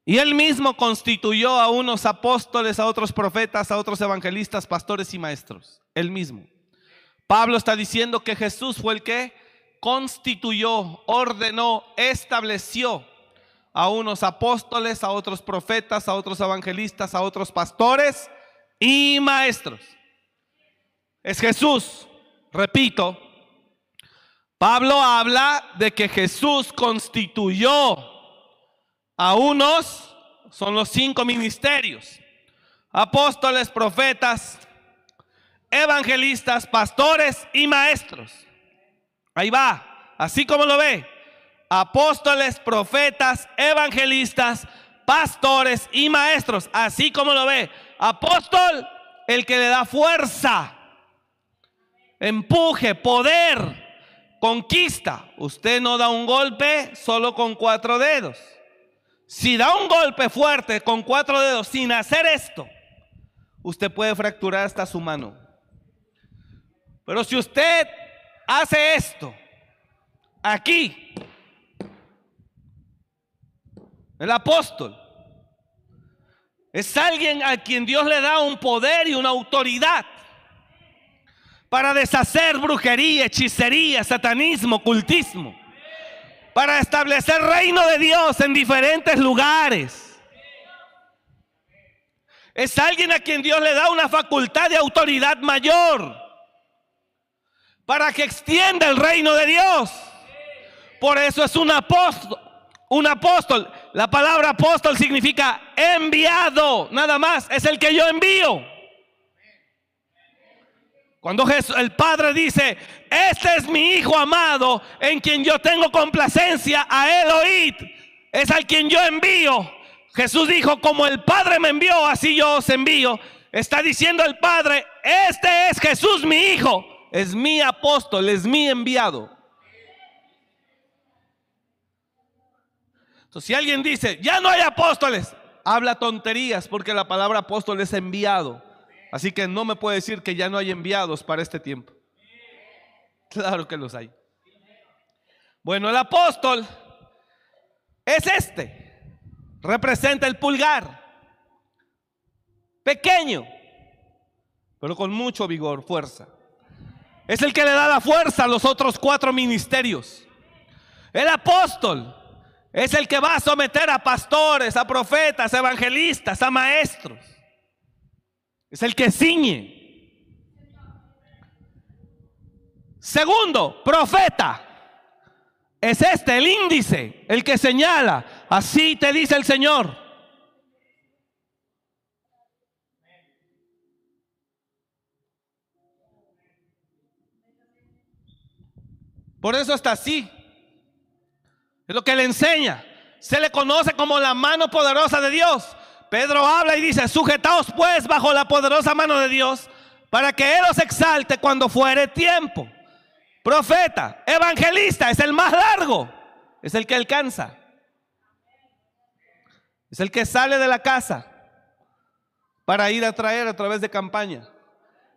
Y él mismo constituyó a unos apóstoles, a otros profetas, a otros evangelistas, pastores y maestros. Él mismo. Pablo está diciendo que Jesús fue el que constituyó, ordenó, estableció a unos apóstoles, a otros profetas, a otros evangelistas, a otros pastores y maestros. es Jesús. Repito, Pablo habla de que Jesús constituyó a unos, son los cinco ministerios, apóstoles, profetas, evangelistas, pastores y maestros. Ahí va, así como lo ve, apóstoles, profetas, evangelistas, pastores y maestros, así como lo ve. Apóstol, el que le da fuerza, empuje, poder, conquista. Usted no da un golpe solo con cuatro dedos. Si da un golpe fuerte con cuatro dedos sin hacer esto, usted puede fracturar hasta su mano. Pero si usted hace esto, aquí, el apóstol, es alguien a quien Dios le da un poder y una autoridad para deshacer brujería, hechicería, satanismo, cultismo, para establecer reino de Dios en diferentes lugares. Es alguien a quien Dios le da una facultad de autoridad mayor para que extienda el reino de Dios. Por eso es un apóstol. Un apóstol. La palabra apóstol significa enviado. Nada más. Es el que yo envío. Cuando Jesús, el Padre dice, este es mi Hijo amado en quien yo tengo complacencia, a él. Es al quien yo envío. Jesús dijo, como el Padre me envió, así yo os envío. Está diciendo el Padre, este es Jesús mi Hijo es mi apóstol, es mi enviado. Si alguien dice, ya no hay apóstoles, habla tonterías porque la palabra apóstol es enviado. Así que no me puede decir que ya no hay enviados para este tiempo. Claro que los hay. Bueno, el apóstol es este. Representa el pulgar. Pequeño, pero con mucho vigor, fuerza. Es el que le da la fuerza a los otros cuatro ministerios. El apóstol es el que va a someter a pastores, a profetas, a evangelistas, a maestros. Es el que ciñe. Segundo, profeta. Es este el índice, el que señala. Así te dice el Señor. Por eso está así. Lo que le enseña. Se le conoce como la mano poderosa de Dios. Pedro habla y dice, sujetaos pues bajo la poderosa mano de Dios para que Él os exalte cuando fuere tiempo. Profeta, evangelista, es el más largo, es el que alcanza. Es el que sale de la casa para ir a traer a través de campaña.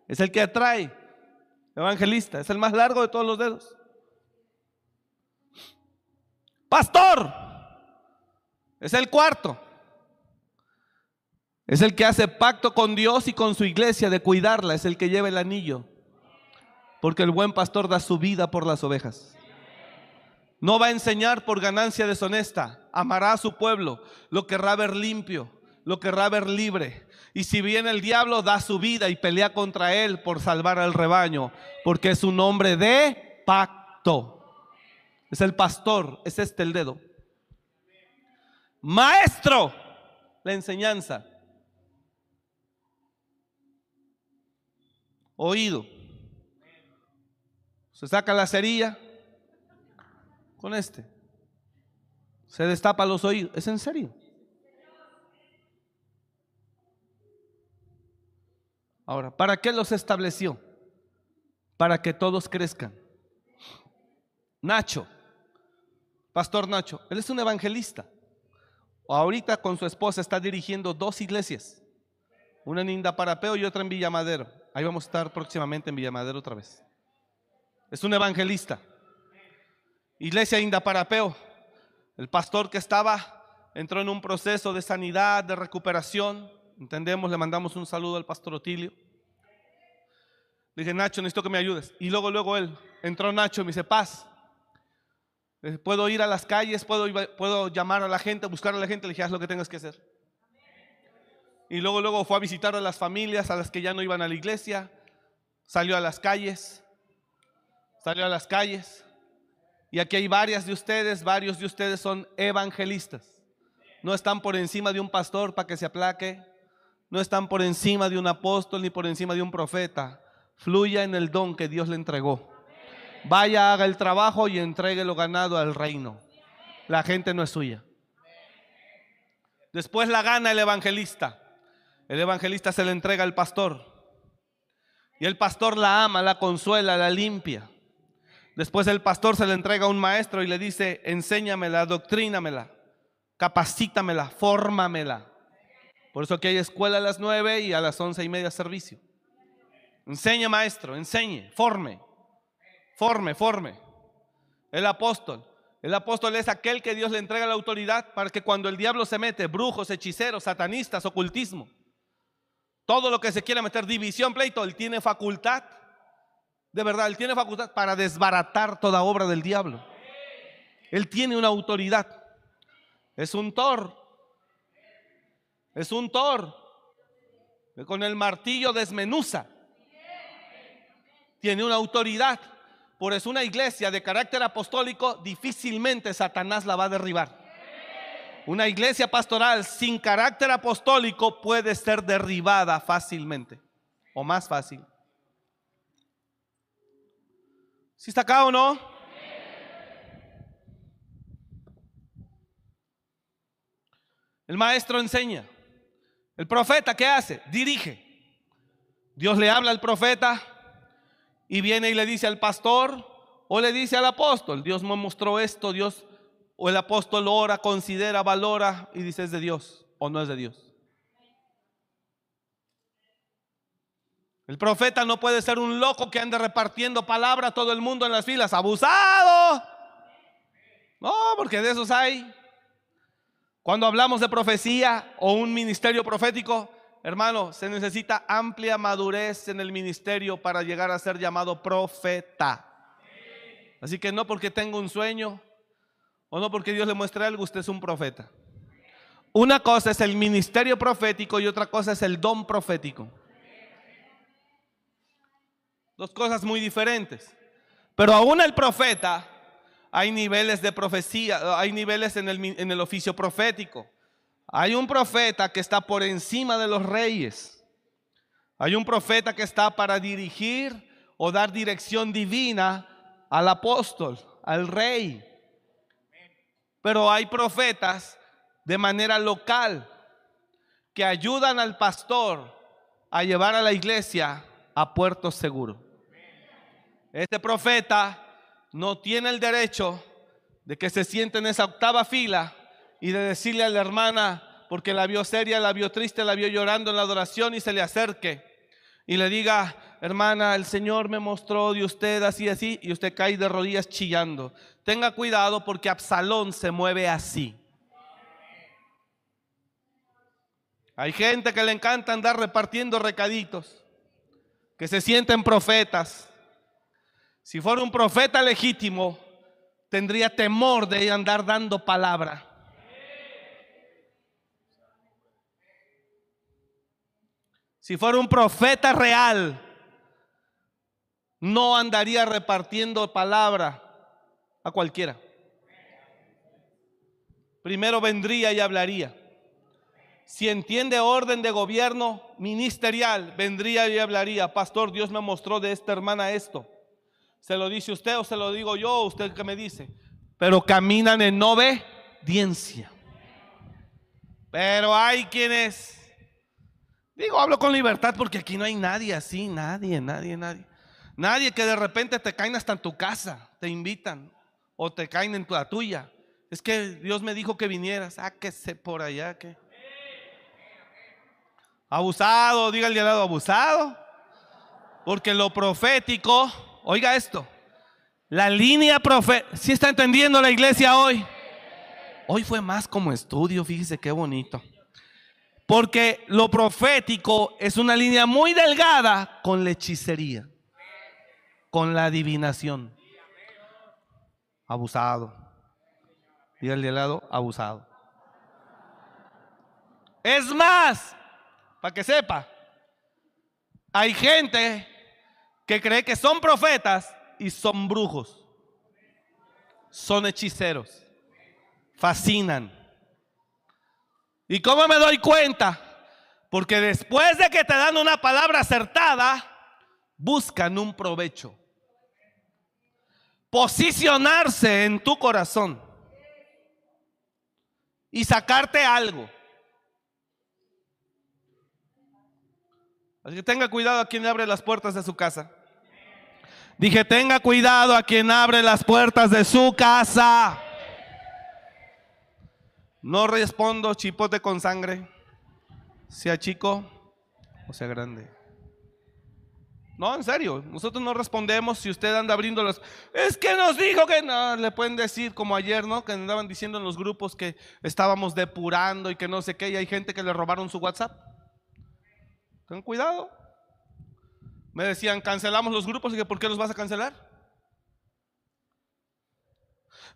Es el que atrae. Evangelista, es el más largo de todos los dedos. Pastor. Es el cuarto. Es el que hace pacto con Dios y con su iglesia de cuidarla. Es el que lleva el anillo. Porque el buen pastor da su vida por las ovejas. No va a enseñar por ganancia deshonesta. Amará a su pueblo. Lo querrá ver limpio. Lo querrá ver libre. Y si viene el diablo, da su vida y pelea contra él por salvar al rebaño. Porque es un hombre de pacto. Es el pastor, es este el dedo. Maestro, la enseñanza. Oído. Se saca la cerilla con este. Se destapa los oídos. ¿Es en serio? Ahora, ¿para qué los estableció? Para que todos crezcan. Nacho, Pastor Nacho, él es un evangelista. Ahorita con su esposa está dirigiendo dos iglesias. Una en Indaparapeo y otra en Villamadero. Ahí vamos a estar próximamente en Villamadero otra vez. Es un evangelista. Iglesia Indaparapeo. El pastor que estaba entró en un proceso de sanidad, de recuperación. Entendemos, le mandamos un saludo al pastor Otilio. Le dije, Nacho, necesito que me ayudes. Y luego, luego él, entró Nacho y me dice, paz, puedo ir a las calles, puedo, puedo llamar a la gente, buscar a la gente, le dije, haz lo que tengas que hacer. Y luego, luego fue a visitar a las familias, a las que ya no iban a la iglesia, salió a las calles, salió a las calles. Y aquí hay varias de ustedes, varios de ustedes son evangelistas. No están por encima de un pastor para que se aplaque. No están por encima de un apóstol ni por encima de un profeta. Fluya en el don que Dios le entregó. Vaya, haga el trabajo y entregue lo ganado al reino. La gente no es suya. Después la gana el evangelista. El evangelista se le entrega al pastor. Y el pastor la ama, la consuela, la limpia. Después el pastor se le entrega a un maestro y le dice, enséñamela, doctrínamela, capacítamela, fórmamela. Por eso aquí hay escuela a las nueve y a las once y media servicio. Enseña maestro, enseñe, forme, forme, forme. El apóstol. El apóstol es aquel que Dios le entrega la autoridad para que cuando el diablo se mete, brujos, hechiceros, satanistas, ocultismo, todo lo que se quiera meter, división, pleito, él tiene facultad, de verdad, él tiene facultad para desbaratar toda obra del diablo. Él tiene una autoridad. Es un tor. Es un tor. Con el martillo desmenuza. Tiene una autoridad. Por eso una iglesia de carácter apostólico difícilmente Satanás la va a derribar. Una iglesia pastoral sin carácter apostólico puede ser derribada fácilmente o más fácil. ¿Si está acá o no? El maestro enseña. El profeta, ¿qué hace? Dirige. Dios le habla al profeta y viene y le dice al pastor o le dice al apóstol, Dios me mostró esto, Dios, o el apóstol ora, considera, valora y dice es de Dios o no es de Dios. El profeta no puede ser un loco que ande repartiendo palabra a todo el mundo en las filas, abusado. No, porque de esos hay. Cuando hablamos de profecía o un ministerio profético, Hermano, se necesita amplia madurez en el ministerio para llegar a ser llamado profeta. Así que no porque tenga un sueño o no porque Dios le muestre algo, usted es un profeta. Una cosa es el ministerio profético y otra cosa es el don profético. Dos cosas muy diferentes. Pero aún el profeta, hay niveles de profecía, hay niveles en el, en el oficio profético. Hay un profeta que está por encima de los reyes. Hay un profeta que está para dirigir o dar dirección divina al apóstol, al rey. Pero hay profetas de manera local que ayudan al pastor a llevar a la iglesia a puerto seguro. Este profeta no tiene el derecho de que se siente en esa octava fila y de decirle a la hermana, porque la vio seria, la vio triste, la vio llorando en la adoración y se le acerque y le diga, hermana, el Señor me mostró de usted así, así, y usted cae de rodillas chillando. Tenga cuidado porque Absalón se mueve así. Hay gente que le encanta andar repartiendo recaditos, que se sienten profetas. Si fuera un profeta legítimo, tendría temor de andar dando palabra. Si fuera un profeta real, no andaría repartiendo palabra a cualquiera. Primero vendría y hablaría. Si entiende orden de gobierno ministerial, vendría y hablaría. Pastor, Dios me mostró de esta hermana esto. ¿Se lo dice usted o se lo digo yo? ¿Usted qué me dice? Pero caminan en obediencia. Pero hay quienes Digo, hablo con libertad porque aquí no hay nadie así, nadie, nadie, nadie. Nadie que de repente te caen hasta en tu casa, te invitan o te caen en la tuya. Es que Dios me dijo que vinieras, sáquese por allá que. Abusado, dígale al lado abusado. Porque lo profético, oiga esto, la línea profética, ¿sí está entendiendo la iglesia hoy? Hoy fue más como estudio, fíjese qué bonito. Porque lo profético es una línea muy delgada con la hechicería, con la adivinación. Abusado. Dígale de lado, abusado. Es más, para que sepa, hay gente que cree que son profetas y son brujos. Son hechiceros. Fascinan. ¿Y cómo me doy cuenta? Porque después de que te dan una palabra acertada, buscan un provecho. Posicionarse en tu corazón y sacarte algo. Así que tenga cuidado a quien abre las puertas de su casa. Dije, tenga cuidado a quien abre las puertas de su casa. No respondo chipote con sangre, sea chico o sea grande. No, en serio, nosotros no respondemos si usted anda abriendo las... Es que nos dijo que no, le pueden decir como ayer, ¿no? Que andaban diciendo en los grupos que estábamos depurando y que no sé qué, y hay gente que le robaron su WhatsApp. Ten cuidado. Me decían, cancelamos los grupos y que ¿por qué los vas a cancelar?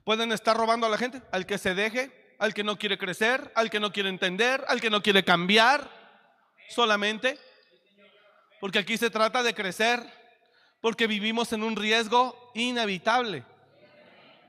Pueden estar robando a la gente, al que se deje, al que no quiere crecer, al que no quiere entender, al que no quiere cambiar, solamente. Porque aquí se trata de crecer, porque vivimos en un riesgo inevitable.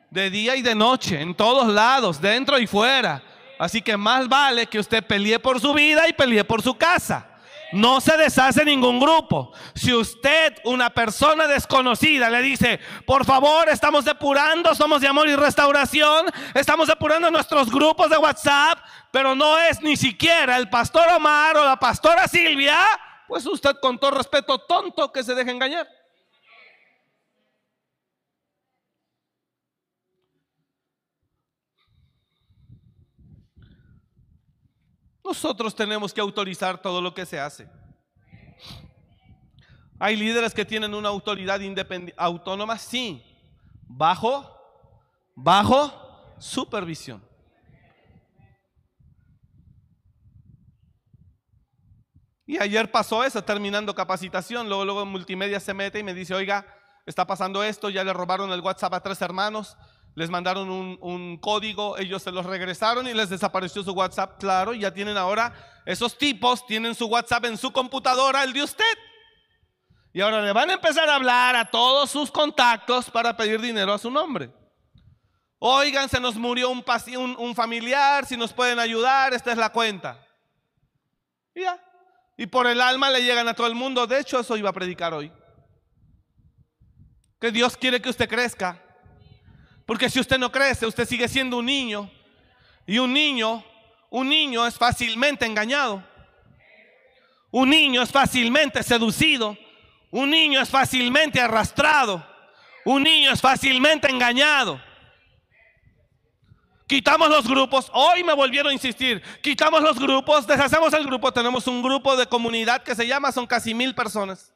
De día y de noche, en todos lados, dentro y fuera. Así que más vale que usted pelee por su vida y pelee por su casa. No se deshace ningún grupo. Si usted, una persona desconocida, le dice, por favor, estamos depurando, somos de amor y restauración, estamos depurando nuestros grupos de WhatsApp, pero no es ni siquiera el pastor Omar o la pastora Silvia, pues usted con todo respeto tonto que se deje engañar. Nosotros tenemos que autorizar todo lo que se hace. Hay líderes que tienen una autoridad autónoma, sí, bajo, bajo supervisión. Y ayer pasó eso, terminando capacitación, luego, luego en multimedia se mete y me dice, oiga, está pasando esto, ya le robaron el WhatsApp a tres hermanos, les mandaron un, código, ellos se los regresaron y les desapareció su WhatsApp, claro, ya tienen ahora, esos tipos tienen su WhatsApp en su computadora, el de usted. Y ahora le van a empezar a hablar a todos sus contactos para pedir dinero a su nombre. Oigan, se nos murió un, un familiar, si nos pueden ayudar, esta es la cuenta. Y ya. Y por el alma le llegan a todo el mundo. De hecho, eso iba a predicar hoy. Que Dios quiere que usted crezca. Porque si usted no crece, usted sigue siendo un niño. Y un niño, un niño es fácilmente engañado. Un niño es fácilmente seducido. Un niño es fácilmente arrastrado. Un niño es fácilmente engañado. Quitamos los grupos. Hoy me volvieron a insistir. Quitamos los grupos, deshacemos el grupo. Tenemos un grupo de comunidad que se llama, son casi mil personas.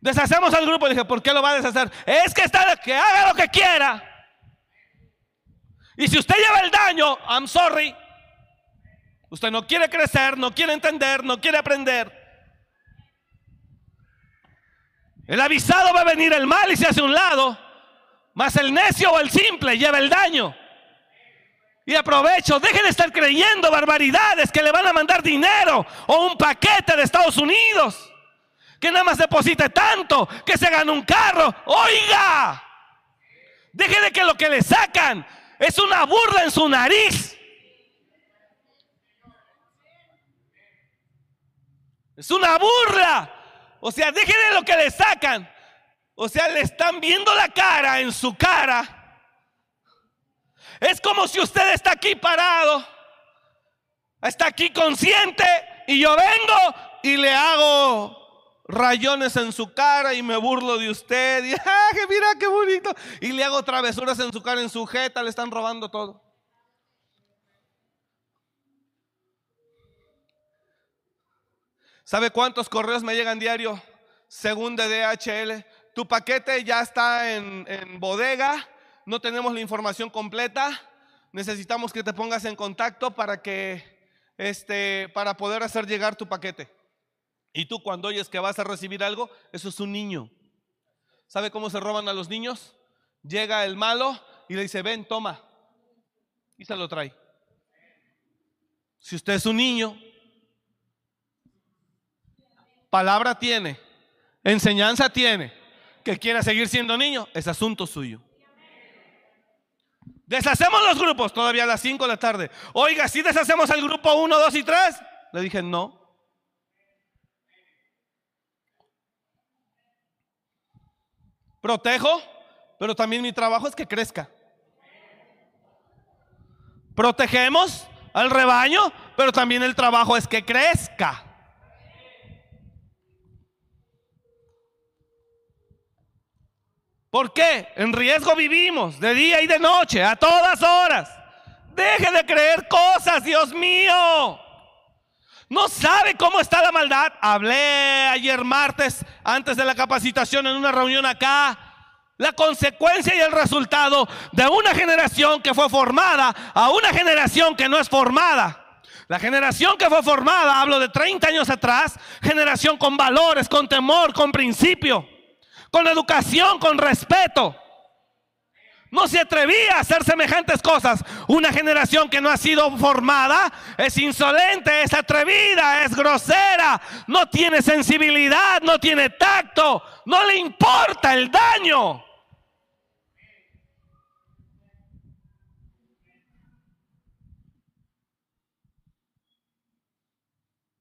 Deshacemos el grupo. Dije, ¿por qué lo va a deshacer? Es que está, que haga lo que quiera. Y si usted lleva el daño, I'm sorry. Usted no quiere crecer, no quiere entender, no quiere aprender. El avisado va a venir el mal y se hace un lado. Más el necio o el simple lleva el daño. Y aprovecho, dejen de estar creyendo barbaridades que le van a mandar dinero o un paquete de Estados Unidos. Que nada más deposite tanto, que se gane un carro. Oiga, deje de que lo que le sacan es una burla en su nariz. Es una burla. O sea, deje de lo que le sacan. O sea, le están viendo la cara en su cara. Es como si usted está aquí parado. Está aquí consciente y yo vengo y le hago rayones en su cara y me burlo de usted. Y ¡ah, mira qué bonito! Y le hago travesuras en su cara, en su jeta, le están robando todo. ¿Sabe cuántos correos me llegan diario? Según DHL. Tu paquete ya está en, en bodega. No tenemos la información completa. Necesitamos que te pongas en contacto para que este para poder hacer llegar tu paquete. Y tú cuando oyes que vas a recibir algo, eso es un niño. ¿Sabe cómo se roban a los niños? Llega el malo y le dice, ven, toma. Y se lo trae. Si usted es un niño, palabra tiene. enseñanza tiene, que quiera seguir siendo niño, es asunto suyo. Deshacemos los grupos todavía a las 5 de la tarde. Oiga, si deshacemos el grupo 1, 2 y 3. Le dije, no. Protejo, pero también mi trabajo es que crezca. Protegemos al rebaño, pero también el trabajo es que crezca. ¿Por qué? En riesgo vivimos de día y de noche, a todas horas. Deje de creer cosas, Dios mío. No sabe cómo está la maldad. Hablé ayer martes, antes de la capacitación, en una reunión acá. La consecuencia y el resultado de una generación que fue formada a una generación que no es formada. La generación que fue formada, hablo de 30 años atrás, generación con valores, con temor, con principio con educación, con respeto. No se atrevía a hacer semejantes cosas. Una generación que no ha sido formada es insolente, es atrevida, es grosera, no tiene sensibilidad, no tiene tacto, no le importa el daño.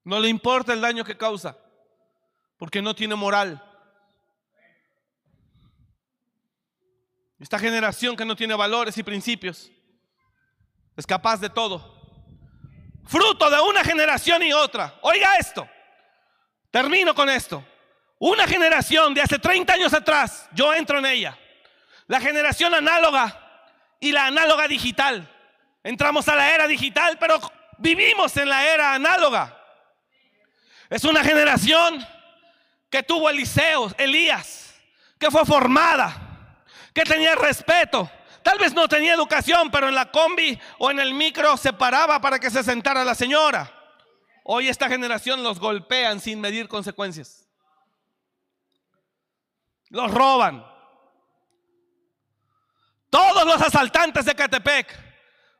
No le importa el daño que causa, porque no tiene moral. Esta generación que no tiene valores y principios es capaz de todo. Fruto de una generación y otra. Oiga esto. Termino con esto. Una generación de hace 30 años atrás, yo entro en ella. La generación análoga y la análoga digital. Entramos a la era digital, pero vivimos en la era análoga. Es una generación que tuvo Eliseo, Elías, que fue formada que tenía respeto. Tal vez no tenía educación, pero en la combi o en el micro se paraba para que se sentara la señora. Hoy esta generación los golpean sin medir consecuencias. Los roban. Todos los asaltantes de Catepec,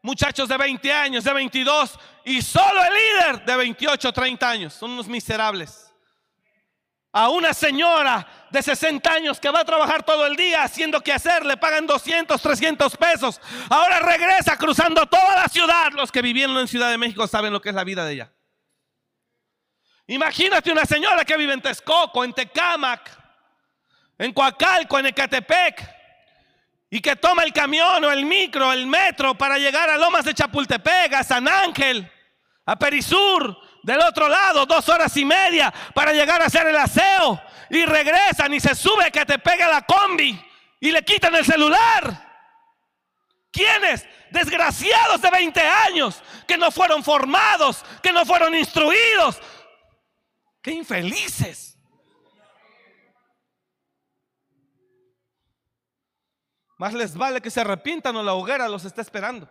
muchachos de 20 años, de 22, y solo el líder de 28, 30 años, son unos miserables a una señora de 60 años que va a trabajar todo el día haciendo que hacer, le pagan 200, 300 pesos. Ahora regresa cruzando toda la ciudad. Los que vivieron en Ciudad de México saben lo que es la vida de ella. Imagínate una señora que vive en Texcoco, en Tecámac, en Coacalco, en Ecatepec, y que toma el camión o el micro, el metro para llegar a Lomas de Chapultepec, a San Ángel, a Perisur, del otro lado, dos horas y media para llegar a hacer el aseo. Y regresan y se sube que te pega la combi y le quitan el celular. ¿Quiénes? Desgraciados de 20 años que no fueron formados, que no fueron instruidos. ¡Qué infelices! Más les vale que se arrepientan o la hoguera los está esperando.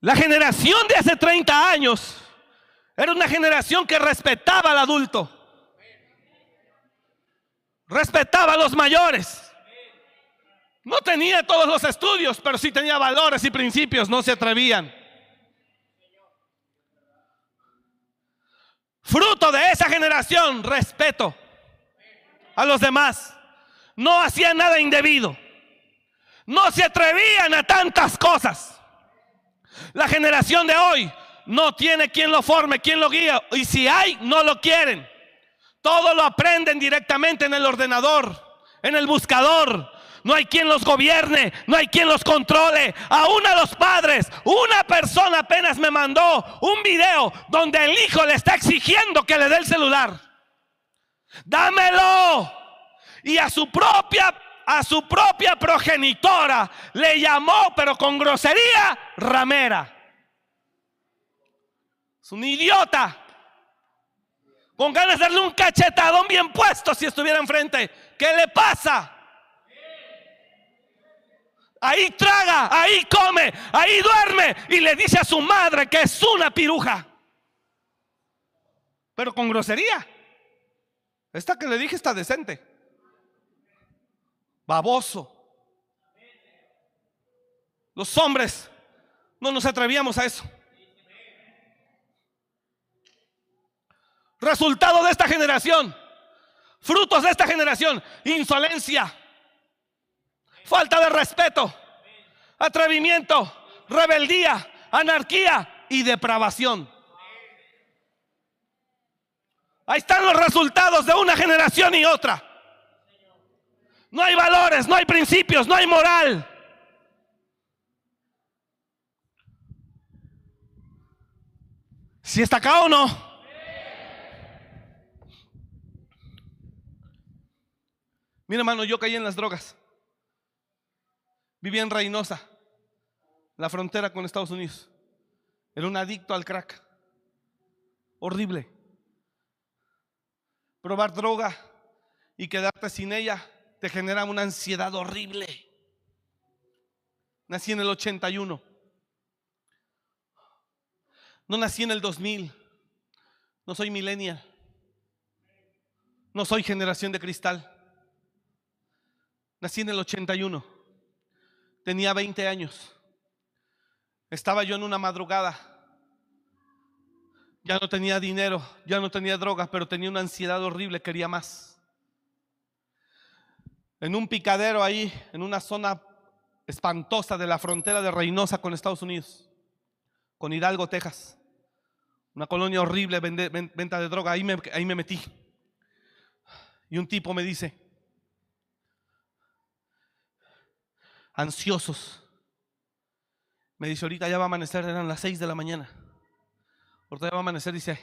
La generación de hace 30 años era una generación que respetaba al adulto. Respetaba a los mayores. No tenía todos los estudios, pero sí tenía valores y principios, no se atrevían. Fruto de esa generación, respeto a los demás. No hacían nada indebido. No se atrevían a tantas cosas. La generación de hoy no tiene quien lo forme, quien lo guía. Y si hay, no lo quieren. Todo lo aprenden directamente en el ordenador, en el buscador. No hay quien los gobierne, no hay quien los controle. Aún a los padres, una persona apenas me mandó un video donde el hijo le está exigiendo que le dé el celular. Dámelo. Y a su propia a su propia progenitora le llamó, pero con grosería, ramera. Es un idiota. Con ganas de darle un cachetadón bien puesto si estuviera enfrente. ¿Qué le pasa? Ahí traga, ahí come, ahí duerme y le dice a su madre que es una piruja. Pero con grosería. Esta que le dije está decente baboso. Los hombres no nos atrevíamos a eso. Resultado de esta generación. Frutos de esta generación. Insolencia. Falta de respeto. Atrevimiento. Rebeldía. Anarquía y depravación. Ahí están los resultados de una generación y otra. No hay valores, no hay principios, no hay moral. ¿Si está acá o no? Mira, hermano, yo caí en las drogas. Vivía en Reynosa, la frontera con Estados Unidos. Era un adicto al crack. Horrible. Probar droga y quedarte sin ella te genera una ansiedad horrible. Nací en el 81. No nací en el 2000. No soy millennial. No soy generación de cristal. Nací en el 81. Tenía 20 años. Estaba yo en una madrugada. Ya no tenía dinero, ya no tenía drogas, pero tenía una ansiedad horrible, quería más. En un picadero ahí, en una zona espantosa de la frontera de Reynosa con Estados Unidos, con Hidalgo, Texas. Una colonia horrible, venta de droga, ahí me, ahí me metí. Y un tipo me dice, ansiosos. Me dice, ahorita ya va a amanecer, eran las 6 de la mañana. Ahorita ya va a amanecer, dice,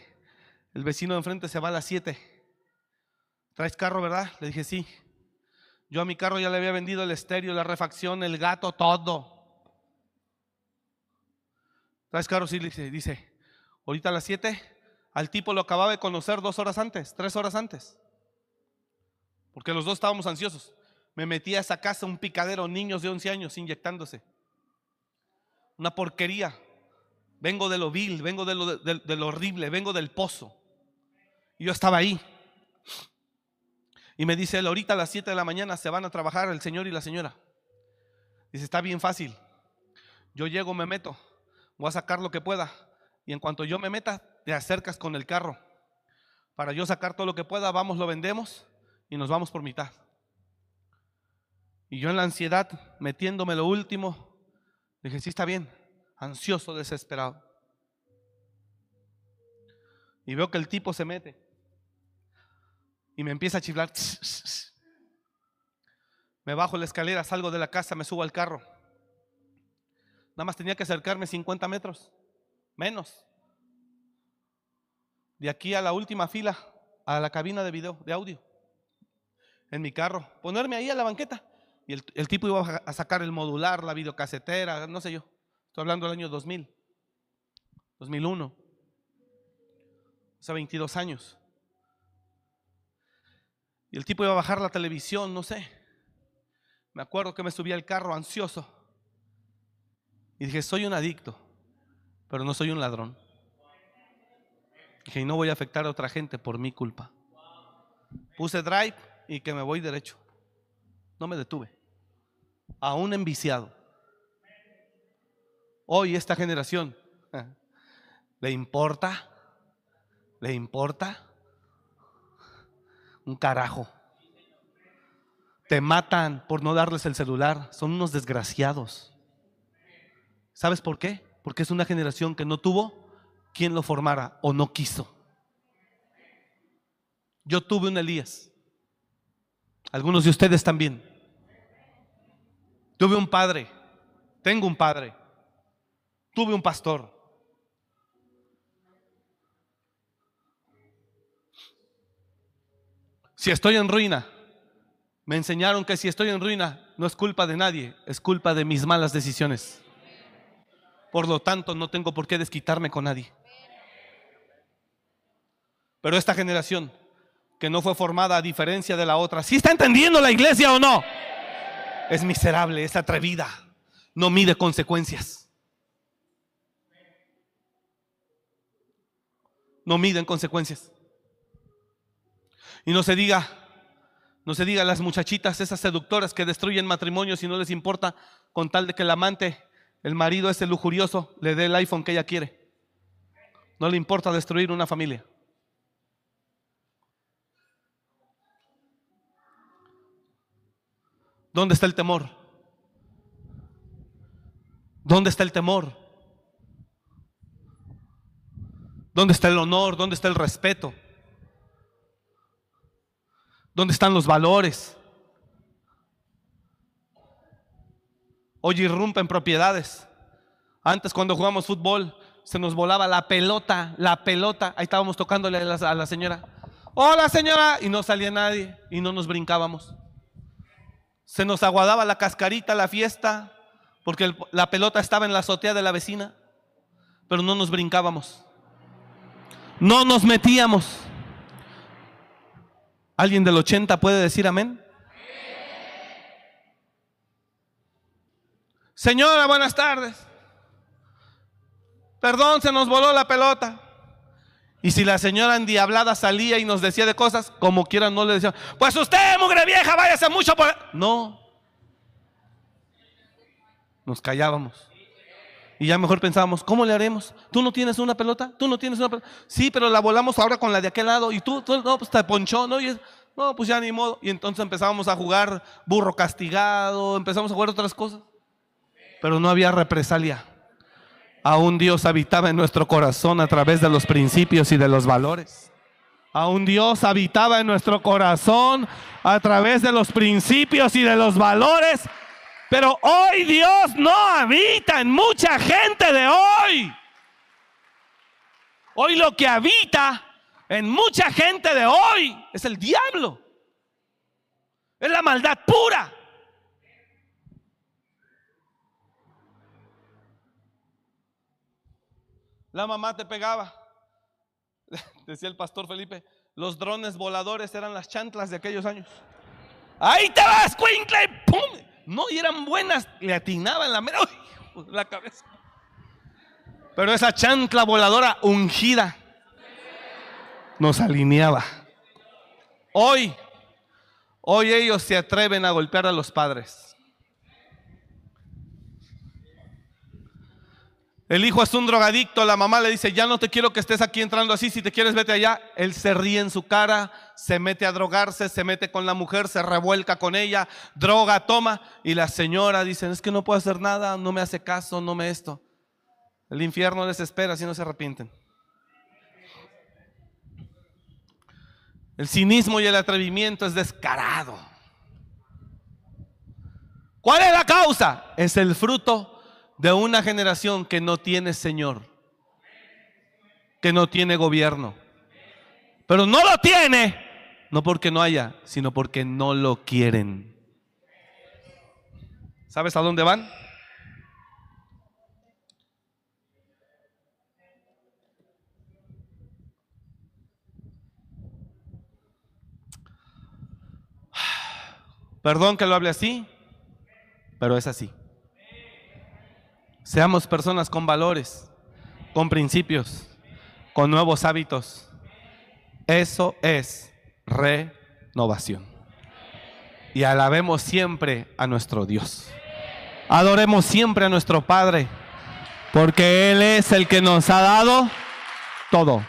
el vecino de enfrente se va a las 7. ¿Traes carro, verdad? Le dije, sí. Yo a mi carro ya le había vendido el estéreo, la refacción, el gato, todo. ¿Traes carro? Sí, dice, dice, ahorita a las 7, al tipo lo acababa de conocer dos horas antes, tres horas antes. Porque los dos estábamos ansiosos. Me metí a esa casa, un picadero, niños de 11 años inyectándose. Una porquería. Vengo de lo vil, vengo de lo, de, lo horrible, vengo del pozo. Y yo estaba ahí. Y me dice ahorita a las 7 de la mañana se van a trabajar el señor y la señora. Dice, está bien fácil. Yo llego, me meto, voy a sacar lo que pueda. Y en cuanto yo me meta, te acercas con el carro. Para yo sacar todo lo que pueda, vamos, lo vendemos y nos vamos por mitad. Y yo en la ansiedad, metiéndome lo último, dije, sí está bien, ansioso, desesperado. Y veo que el tipo se mete y me empieza a chiflar. Me bajo la escalera, salgo de la casa, me subo al carro. Nada más tenía que acercarme 50 metros, menos. De aquí a la última fila, a la cabina de video, de audio, en mi carro, ponerme ahí a la banqueta. Y el, tipo iba a sacar el modular, la videocasetera, no sé yo. Estoy hablando del año 2000, 2001. Hace 22 años. Y el tipo iba a bajar la televisión, no sé. Me acuerdo que me subí al carro ansioso. Y dije, soy un adicto, pero no soy un ladrón. Dije, y no voy a afectar a otra gente por mi culpa. Puse drive y que me voy derecho. No me detuve. Aún enviciado. Hoy esta generación, ¿le importa? ¿Le importa? Un carajo. Te matan por no darles el celular. Son unos desgraciados. ¿Sabes por qué? Porque es una generación que no tuvo quien lo formara o no quiso. Yo tuve un Elías. Algunos de ustedes también. Tuve un padre, tengo un padre, tuve un pastor. Si estoy en ruina, me enseñaron que si estoy en ruina no es culpa de nadie, es culpa de mis malas decisiones. Por lo tanto, no tengo por qué desquitarme con nadie. Pero esta generación que no fue formada a diferencia de la otra. ¿Sí está entendiendo la iglesia o no? Es miserable, es atrevida, no mide consecuencias. No miden consecuencias. Y no se diga, no se diga a las muchachitas, esas seductoras que destruyen matrimonios y no les importa con tal de que el amante, el marido ese lujurioso, le dé el iPhone que ella quiere. No le importa destruir una familia. ¿Dónde está el temor? ¿Dónde está el temor? ¿Dónde está el honor? ¿Dónde está el respeto? ¿Dónde están los valores? Hoy irrumpen propiedades. Antes cuando jugamos fútbol se nos volaba la pelota, la pelota. Ahí estábamos tocándole a la, a la señora. Hola señora. Y no salía nadie y no nos brincábamos. Se nos aguadaba la cascarita, la fiesta, porque la pelota estaba en la azotea de la vecina, pero no nos brincábamos. No nos metíamos. ¿Alguien del 80 puede decir amén? Señora, buenas tardes. Perdón, se nos voló la pelota. Y si la señora endiablada salía y nos decía de cosas, como quiera no le decía, pues usted, mugre vieja, váyase mucho por... No. Nos callábamos. Y ya mejor pensábamos, ¿cómo le haremos? ¿Tú no tienes una pelota? ¿Tú no tienes una pelota? Sí, pero la volamos ahora con la de aquel lado. Y tú, no, pues te ponchó, ¿no? Y es- no, pues ya ni modo. Y entonces empezábamos a jugar burro castigado, empezamos a jugar otras cosas. Pero no había represalia. Aún Dios habitaba en nuestro corazón a través de los principios y de los valores. Aún Dios habitaba en nuestro corazón a través de los principios y de los valores. Pero hoy Dios no habita en mucha gente de hoy. Hoy lo que habita en mucha gente de hoy es el diablo. Es la maldad pura. La mamá te pegaba. Decía el pastor Felipe, los drones voladores eran las chantlas de aquellos años. Ahí te vas, Quincle. ¡Pum! No, y eran buenas. Le atinaban la mera ¡Uy! la cabeza. Pero esa chancla voladora ungida nos alineaba. Hoy, hoy ellos se atreven a golpear a los padres. El hijo es un drogadicto, la mamá le dice, ya no te quiero que estés aquí entrando así, si te quieres vete allá. Él se ríe en su cara, se mete a drogarse, se mete con la mujer, se revuelca con ella, droga, toma. Y la señora dice, es que no puedo hacer nada, no me hace caso, no me esto. El infierno les espera si no se arrepienten. El cinismo y el atrevimiento es descarado. ¿Cuál es la causa? Es el fruto de una generación que no tiene Señor, que no tiene gobierno. Pero no lo tiene, no porque no haya, sino porque no lo quieren. ¿Sabes a dónde van? Perdón que lo hable así, pero es así. Seamos personas con valores, con principios, con nuevos hábitos. Eso es renovación. Y alabemos siempre a nuestro Dios. Adoremos siempre a nuestro Padre, porque Él es el que nos ha dado todo.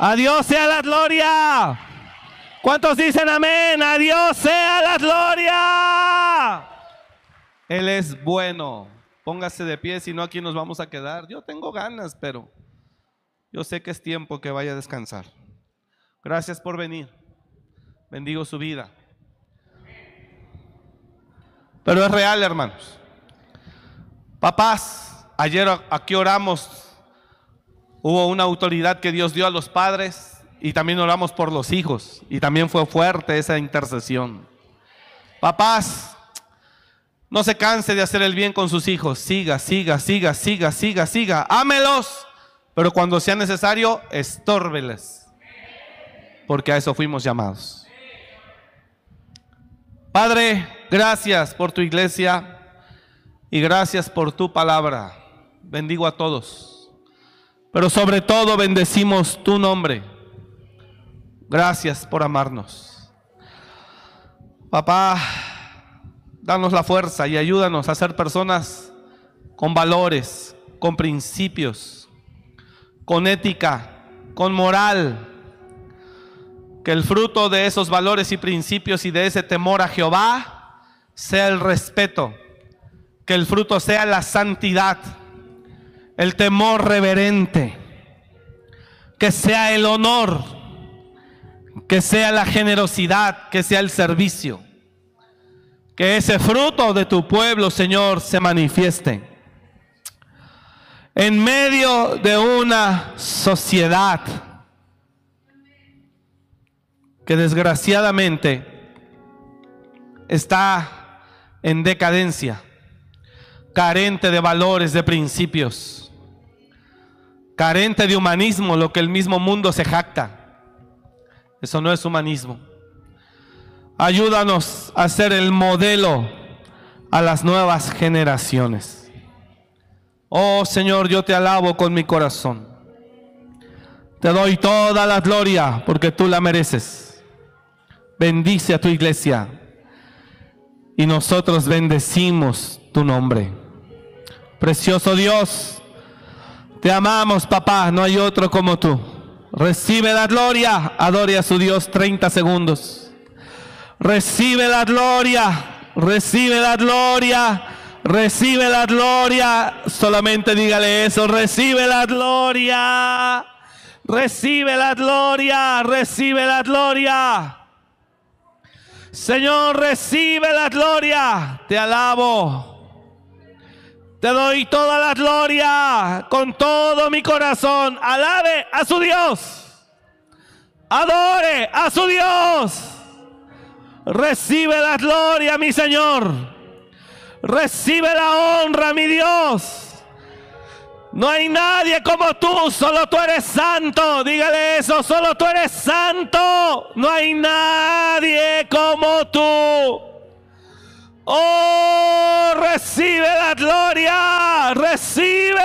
A Dios sea la gloria. ¿Cuántos dicen amén? A Dios sea la gloria. Él es bueno. Póngase de pie, si no aquí nos vamos a quedar. Yo tengo ganas, pero yo sé que es tiempo que vaya a descansar. Gracias por venir. Bendigo su vida. Pero es real, hermanos. Papás, ayer aquí oramos. Hubo una autoridad que Dios dio a los padres y también oramos por los hijos. Y también fue fuerte esa intercesión. Papás, no se canse de hacer el bien con sus hijos. Siga, siga, siga, siga, siga, siga. Ámelos. Pero cuando sea necesario, estórbeles. Porque a eso fuimos llamados. Padre, gracias por tu iglesia y gracias por tu palabra. Bendigo a todos. Pero sobre todo bendecimos tu nombre. Gracias por amarnos. Papá, danos la fuerza y ayúdanos a ser personas con valores, con principios, con ética, con moral. Que el fruto de esos valores y principios y de ese temor a Jehová sea el respeto, que el fruto sea la santidad, el temor reverente, que sea el honor, que sea la generosidad, que sea el servicio. Que ese fruto de tu pueblo, Señor, se manifieste. En medio de una sociedad que desgraciadamente está en decadencia, carente de valores, de principios, carente de humanismo, lo que el mismo mundo se jacta. Eso no es humanismo. Ayúdanos a ser el modelo a las nuevas generaciones. Oh Señor, yo te alabo con mi corazón. Te doy toda la gloria porque tú la mereces. Bendice a tu iglesia y nosotros bendecimos tu nombre. Precioso Dios, te amamos papá, no hay otro como tú. Recibe la gloria, adore a su Dios 30 segundos. Recibe la gloria, recibe la gloria, recibe la gloria. Solamente dígale eso, recibe la gloria, recibe la gloria, recibe la gloria. Señor, recibe la gloria, te alabo. Te doy toda la gloria con todo mi corazón. Alabe a su Dios. Adore a su Dios. Recibe la gloria, mi Señor. Recibe la honra, mi Dios. No hay nadie como tú, solo tú eres santo. Dígale eso, solo tú eres santo. No hay nadie como tú. Oh, recibe la gloria, recibe.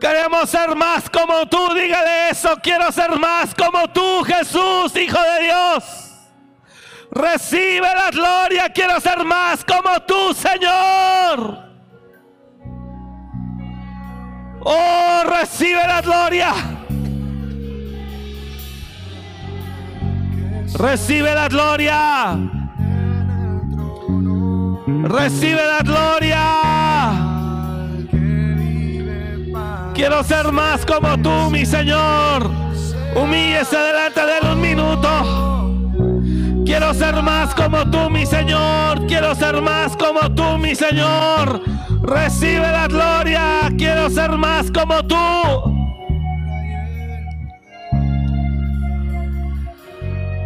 Queremos ser más como tú, dígale eso. Quiero ser más como tú, Jesús, Hijo de Dios. Recibe la gloria, quiero ser más como tú, Señor. Oh, recibe la gloria. Recibe la gloria. Recibe la gloria. Quiero ser más como tú, mi Señor. Humíllese delante de un minuto. Quiero ser más como tú, mi Señor. Quiero ser más como tú, mi Señor. Recibe la gloria. Quiero ser más como tú.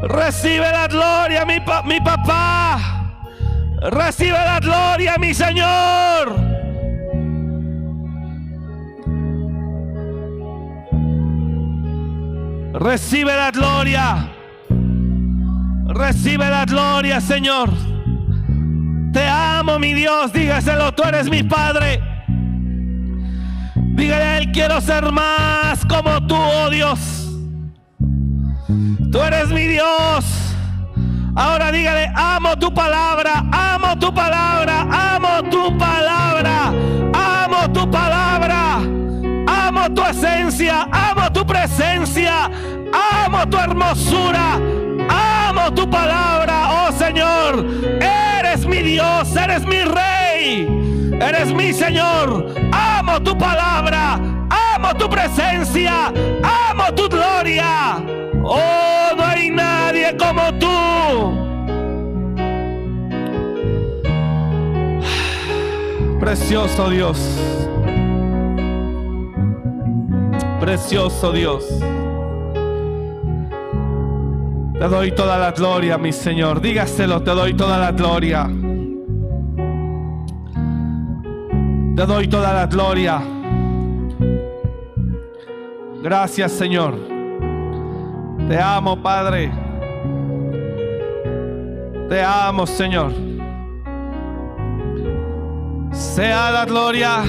Recibe la gloria, mi, mi papá. Recibe la gloria, mi Señor. Recibe la gloria. Recibe la gloria, Señor. Te amo, mi Dios. Dígaselo, tú eres mi Padre. Dígale a quiero ser más como tú, oh Dios. Tú eres mi Dios. Ahora dígale, amo tu palabra, amo tu palabra, amo tu palabra, amo tu palabra, amo tu esencia, amo tu presencia, amo tu hermosura, amo tu palabra, oh Señor. Eres mi Dios, eres mi rey, eres mi Señor. Amo tu palabra, amo tu presencia, amo tu gloria. Oh, no hay nadie como tú. Precioso Dios. Precioso Dios. Te doy toda la gloria, mi Señor. Dígaselo, te doy toda la gloria. Te doy toda la gloria. Gracias, Señor. Te amo, Padre. Te amo, Señor. Sea la gloria.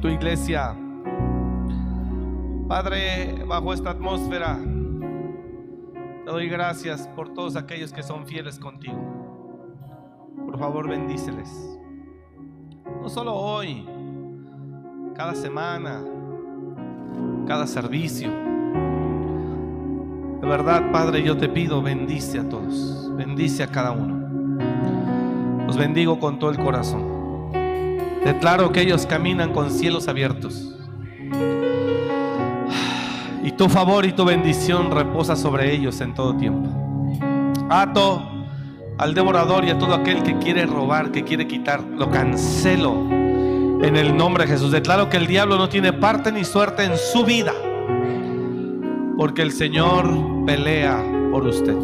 Tu iglesia. Padre, bajo esta atmósfera, te doy gracias por todos aquellos que son fieles contigo. Por favor, bendíceles. No solo hoy, cada semana, cada servicio. De verdad, Padre, yo te pido, bendice a todos, bendice a cada uno. Los bendigo con todo el corazón. Declaro que ellos caminan con cielos abiertos. Y tu favor y tu bendición reposa sobre ellos en todo tiempo. Ato al devorador y a todo aquel que quiere robar, que quiere quitar, lo cancelo en el nombre de Jesús. Declaro que el diablo no tiene parte ni suerte en su vida, porque el Señor pelea por usted.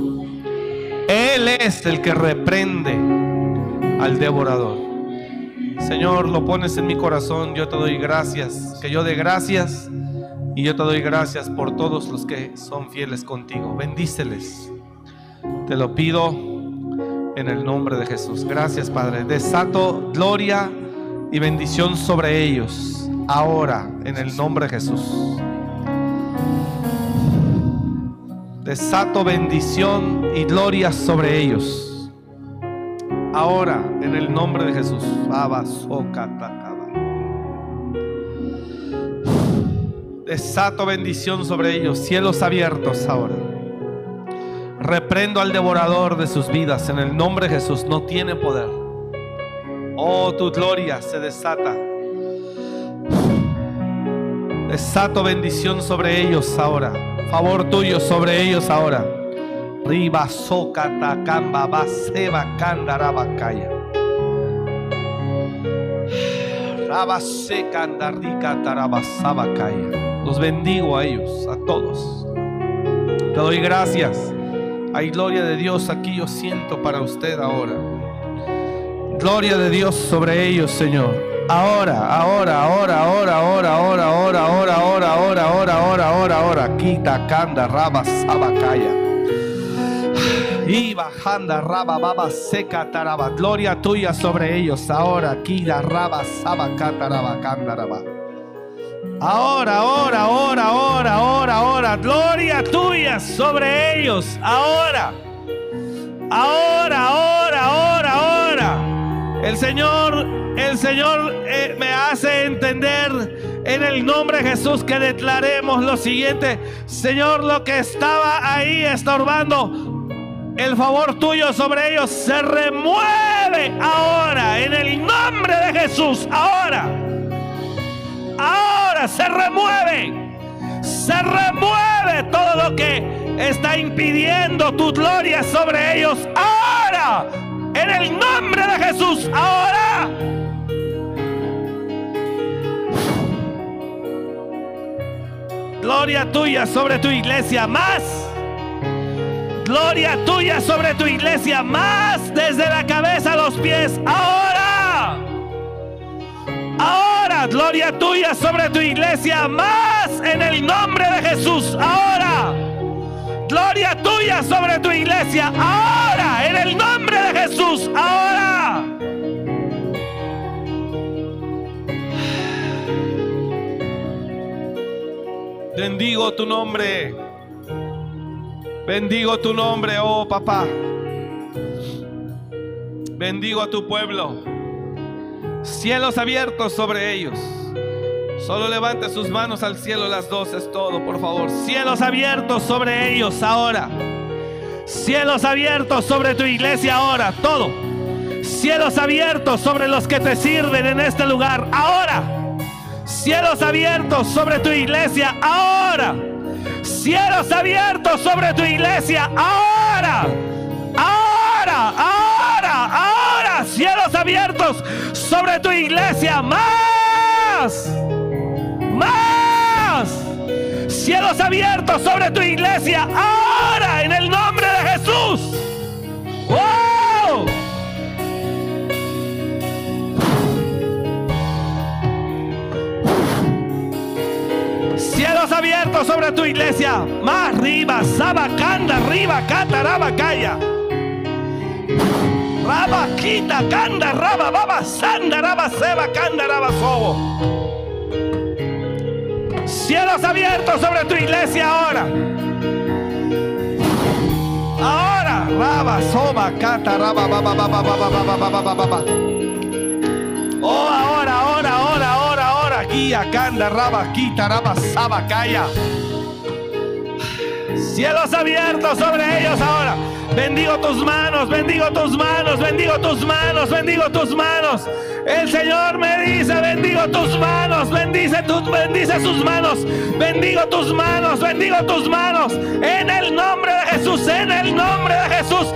Él es el que reprende al devorador. Señor, lo pones en mi corazón, yo te doy gracias, que yo dé gracias y yo te doy gracias por todos los que son fieles contigo. Bendíceles. Te lo pido en el nombre de Jesús. Gracias, Padre. Desato gloria y bendición sobre ellos ahora en el nombre de Jesús. Desato bendición y gloria sobre ellos. Ahora, en el nombre de Jesús. Desato bendición sobre ellos. Cielos abiertos ahora. Reprendo al devorador de sus vidas. En el nombre de Jesús. No tiene poder. Oh, tu gloria se desata. Desato bendición sobre ellos ahora. Favor tuyo sobre ellos ahora. Riba sokata kamba baseba kandarabakaya. Rabasekandarika tarabasabakaya. Los bendigo a ellos, a todos. Te doy gracias. Hay gloria de Dios aquí, yo siento para usted ahora. Gloria de Dios sobre ellos, Señor. Ahora, ahora, ahora, ahora, ahora, ahora, ahora, ahora, ahora, ahora, ahora, ahora, ahora, ahora. Quita, canda, raba, sabacaya. Y bajanda raba baba seca taraba. Gloria tuya sobre ellos. Ahora, kira raba saba cataraba candaraba. Ahora, ahora, ahora, ahora, ahora, ahora. Gloria tuya sobre ellos. Ahora. Ahora, ahora, ahora, ahora. El Señor, el Señor eh, me hace entender en el nombre de Jesús que declaremos lo siguiente. Señor, lo que estaba ahí estorbando, el favor tuyo sobre ellos se remueve ahora en el nombre de Jesús. Ahora. Ahora se remueve. Se remueve todo lo que está impidiendo tu gloria sobre ellos. Ahora. En el nombre de Jesús. Ahora. Gloria tuya sobre tu iglesia. Más. Gloria tuya sobre tu iglesia. Más desde la cabeza a los pies. Ahora. Ahora. Gloria tuya sobre tu iglesia. Más en el nombre de Jesús. Ahora. Gloria tuya sobre tu iglesia. Ahora. En el nombre de Jesús. Ahora. Bendigo tu nombre. Bendigo tu nombre, oh papá. Bendigo a tu pueblo. Cielos abiertos sobre ellos. Solo levante sus manos al cielo las dos, es todo, por favor. Cielos abiertos sobre ellos ahora. Cielos abiertos sobre tu iglesia ahora, todo. Cielos abiertos sobre los que te sirven en este lugar ahora. Cielos abiertos sobre tu iglesia ahora. Cielos abiertos sobre tu iglesia ahora. Ahora, ahora, ahora. Cielos abiertos sobre tu iglesia más. Más. Cielos abiertos sobre tu iglesia ahora en el nombre de Jesús. ¡Wow! Cielos abiertos sobre tu iglesia. Más arriba, sabacanda, arriba, cata, rabacaya. Raba, quita, canda, raba, baba, sanda, raba, seba, canda, raba, sobo. Cielos abiertos sobre tu iglesia ahora. Ahora, raba, soba, cata, raba, baba, baba, baba, baba, baba, baba, baba. Oh, canda. Cielos abiertos sobre ellos ahora. Bendigo tus manos, bendigo tus manos, bendigo tus manos, bendigo tus manos. El Señor me dice, bendigo tus manos, bendice tus, bendice sus manos, bendigo tus manos, bendigo tus manos. En el nombre de Jesús, en el nombre de Jesús,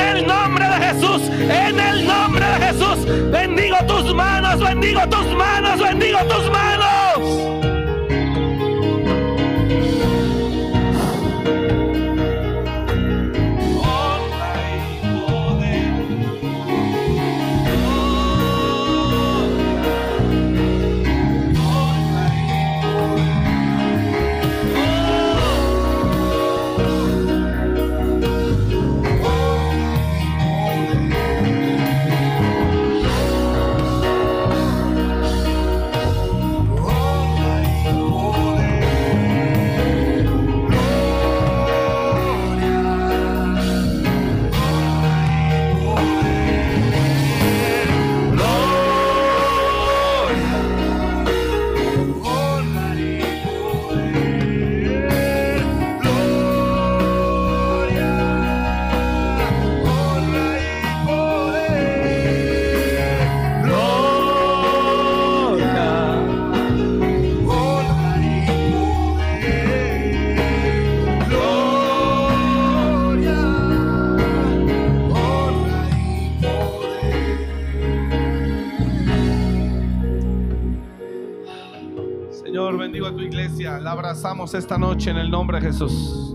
el nombre de Jesús, en el nombre de Jesús. Bendigo tus manos, bendigo tus manos, bendigo tus manos. Abrazamos esta noche en el nombre de Jesús.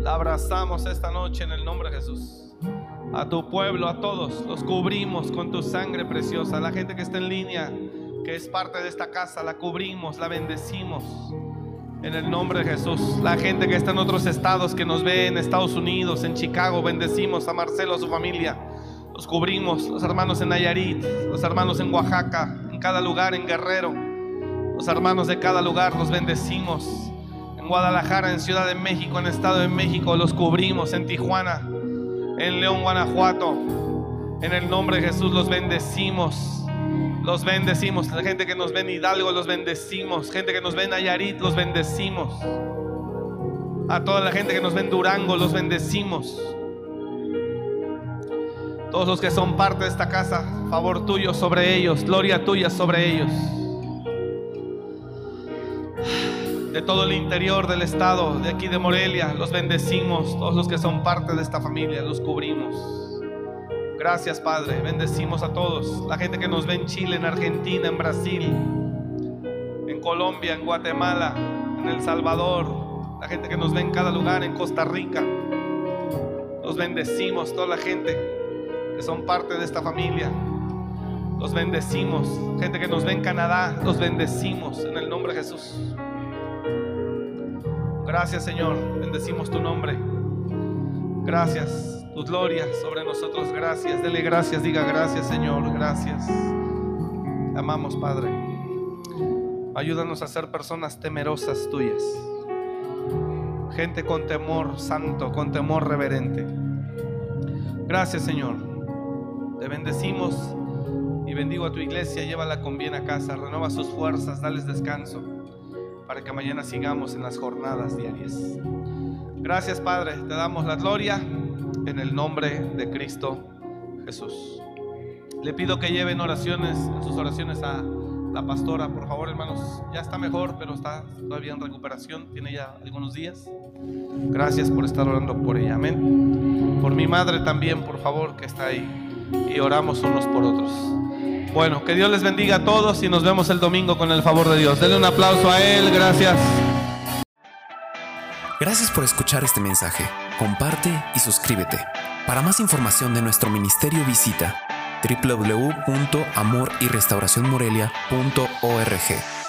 La abrazamos esta noche en el nombre de Jesús. A tu pueblo, a todos, los cubrimos con tu sangre preciosa. La gente que está en línea, que es parte de esta casa, la cubrimos, la bendecimos. En el nombre de Jesús. La gente que está en otros estados, que nos ve en Estados Unidos, en Chicago, bendecimos a Marcelo, a su familia. Los cubrimos, los hermanos en Nayarit, los hermanos en Oaxaca, en cada lugar, en Guerrero. Los hermanos de cada lugar los bendecimos. En Guadalajara, en Ciudad de México, en Estado de México, los cubrimos. En Tijuana, en León, Guanajuato. En el nombre de Jesús los bendecimos. Los bendecimos. La gente que nos ve en Hidalgo, los bendecimos. Gente que nos ve en Nayarit, los bendecimos. A toda la gente que nos ve en Durango, los bendecimos. Todos los que son parte de esta casa, favor tuyo sobre ellos, gloria tuya sobre ellos. De todo el interior del estado, de aquí de Morelia, los bendecimos. Todos los que son parte de esta familia, los cubrimos. Gracias, Padre. Bendecimos a todos. La gente que nos ve en Chile, en Argentina, en Brasil, en Colombia, en Guatemala, en El Salvador. La gente que nos ve en cada lugar, en Costa Rica. Los bendecimos, toda la gente que son parte de esta familia. Los bendecimos. Gente que nos ve en Canadá, los bendecimos en el nombre de Jesús. Gracias, Señor. Bendecimos tu nombre. Gracias tu gloria sobre nosotros. Gracias, dele gracias, diga gracias Señor, gracias. Te amamos Padre. Ayúdanos a ser personas temerosas tuyas. Gente con temor santo, con temor reverente. Gracias Señor. Te bendecimos y bendigo a tu iglesia. Llévala con bien a casa. Renueva sus fuerzas, dales descanso para que mañana sigamos en las jornadas diarias. Gracias Padre, te damos la gloria en el nombre de Cristo Jesús. Le pido que lleven oraciones, en sus oraciones a la pastora, por favor, hermanos. Ya está mejor, pero está todavía en recuperación, tiene ya algunos días. Gracias por estar orando por ella, amén. Por mi madre también, por favor, que está ahí. Y oramos unos por otros. Bueno, que Dios les bendiga a todos y nos vemos el domingo con el favor de Dios. Denle un aplauso a Él, gracias. Gracias por escuchar este mensaje. Comparte y suscríbete. Para más información de nuestro ministerio visita www.amoryrestauracionmorelia.org.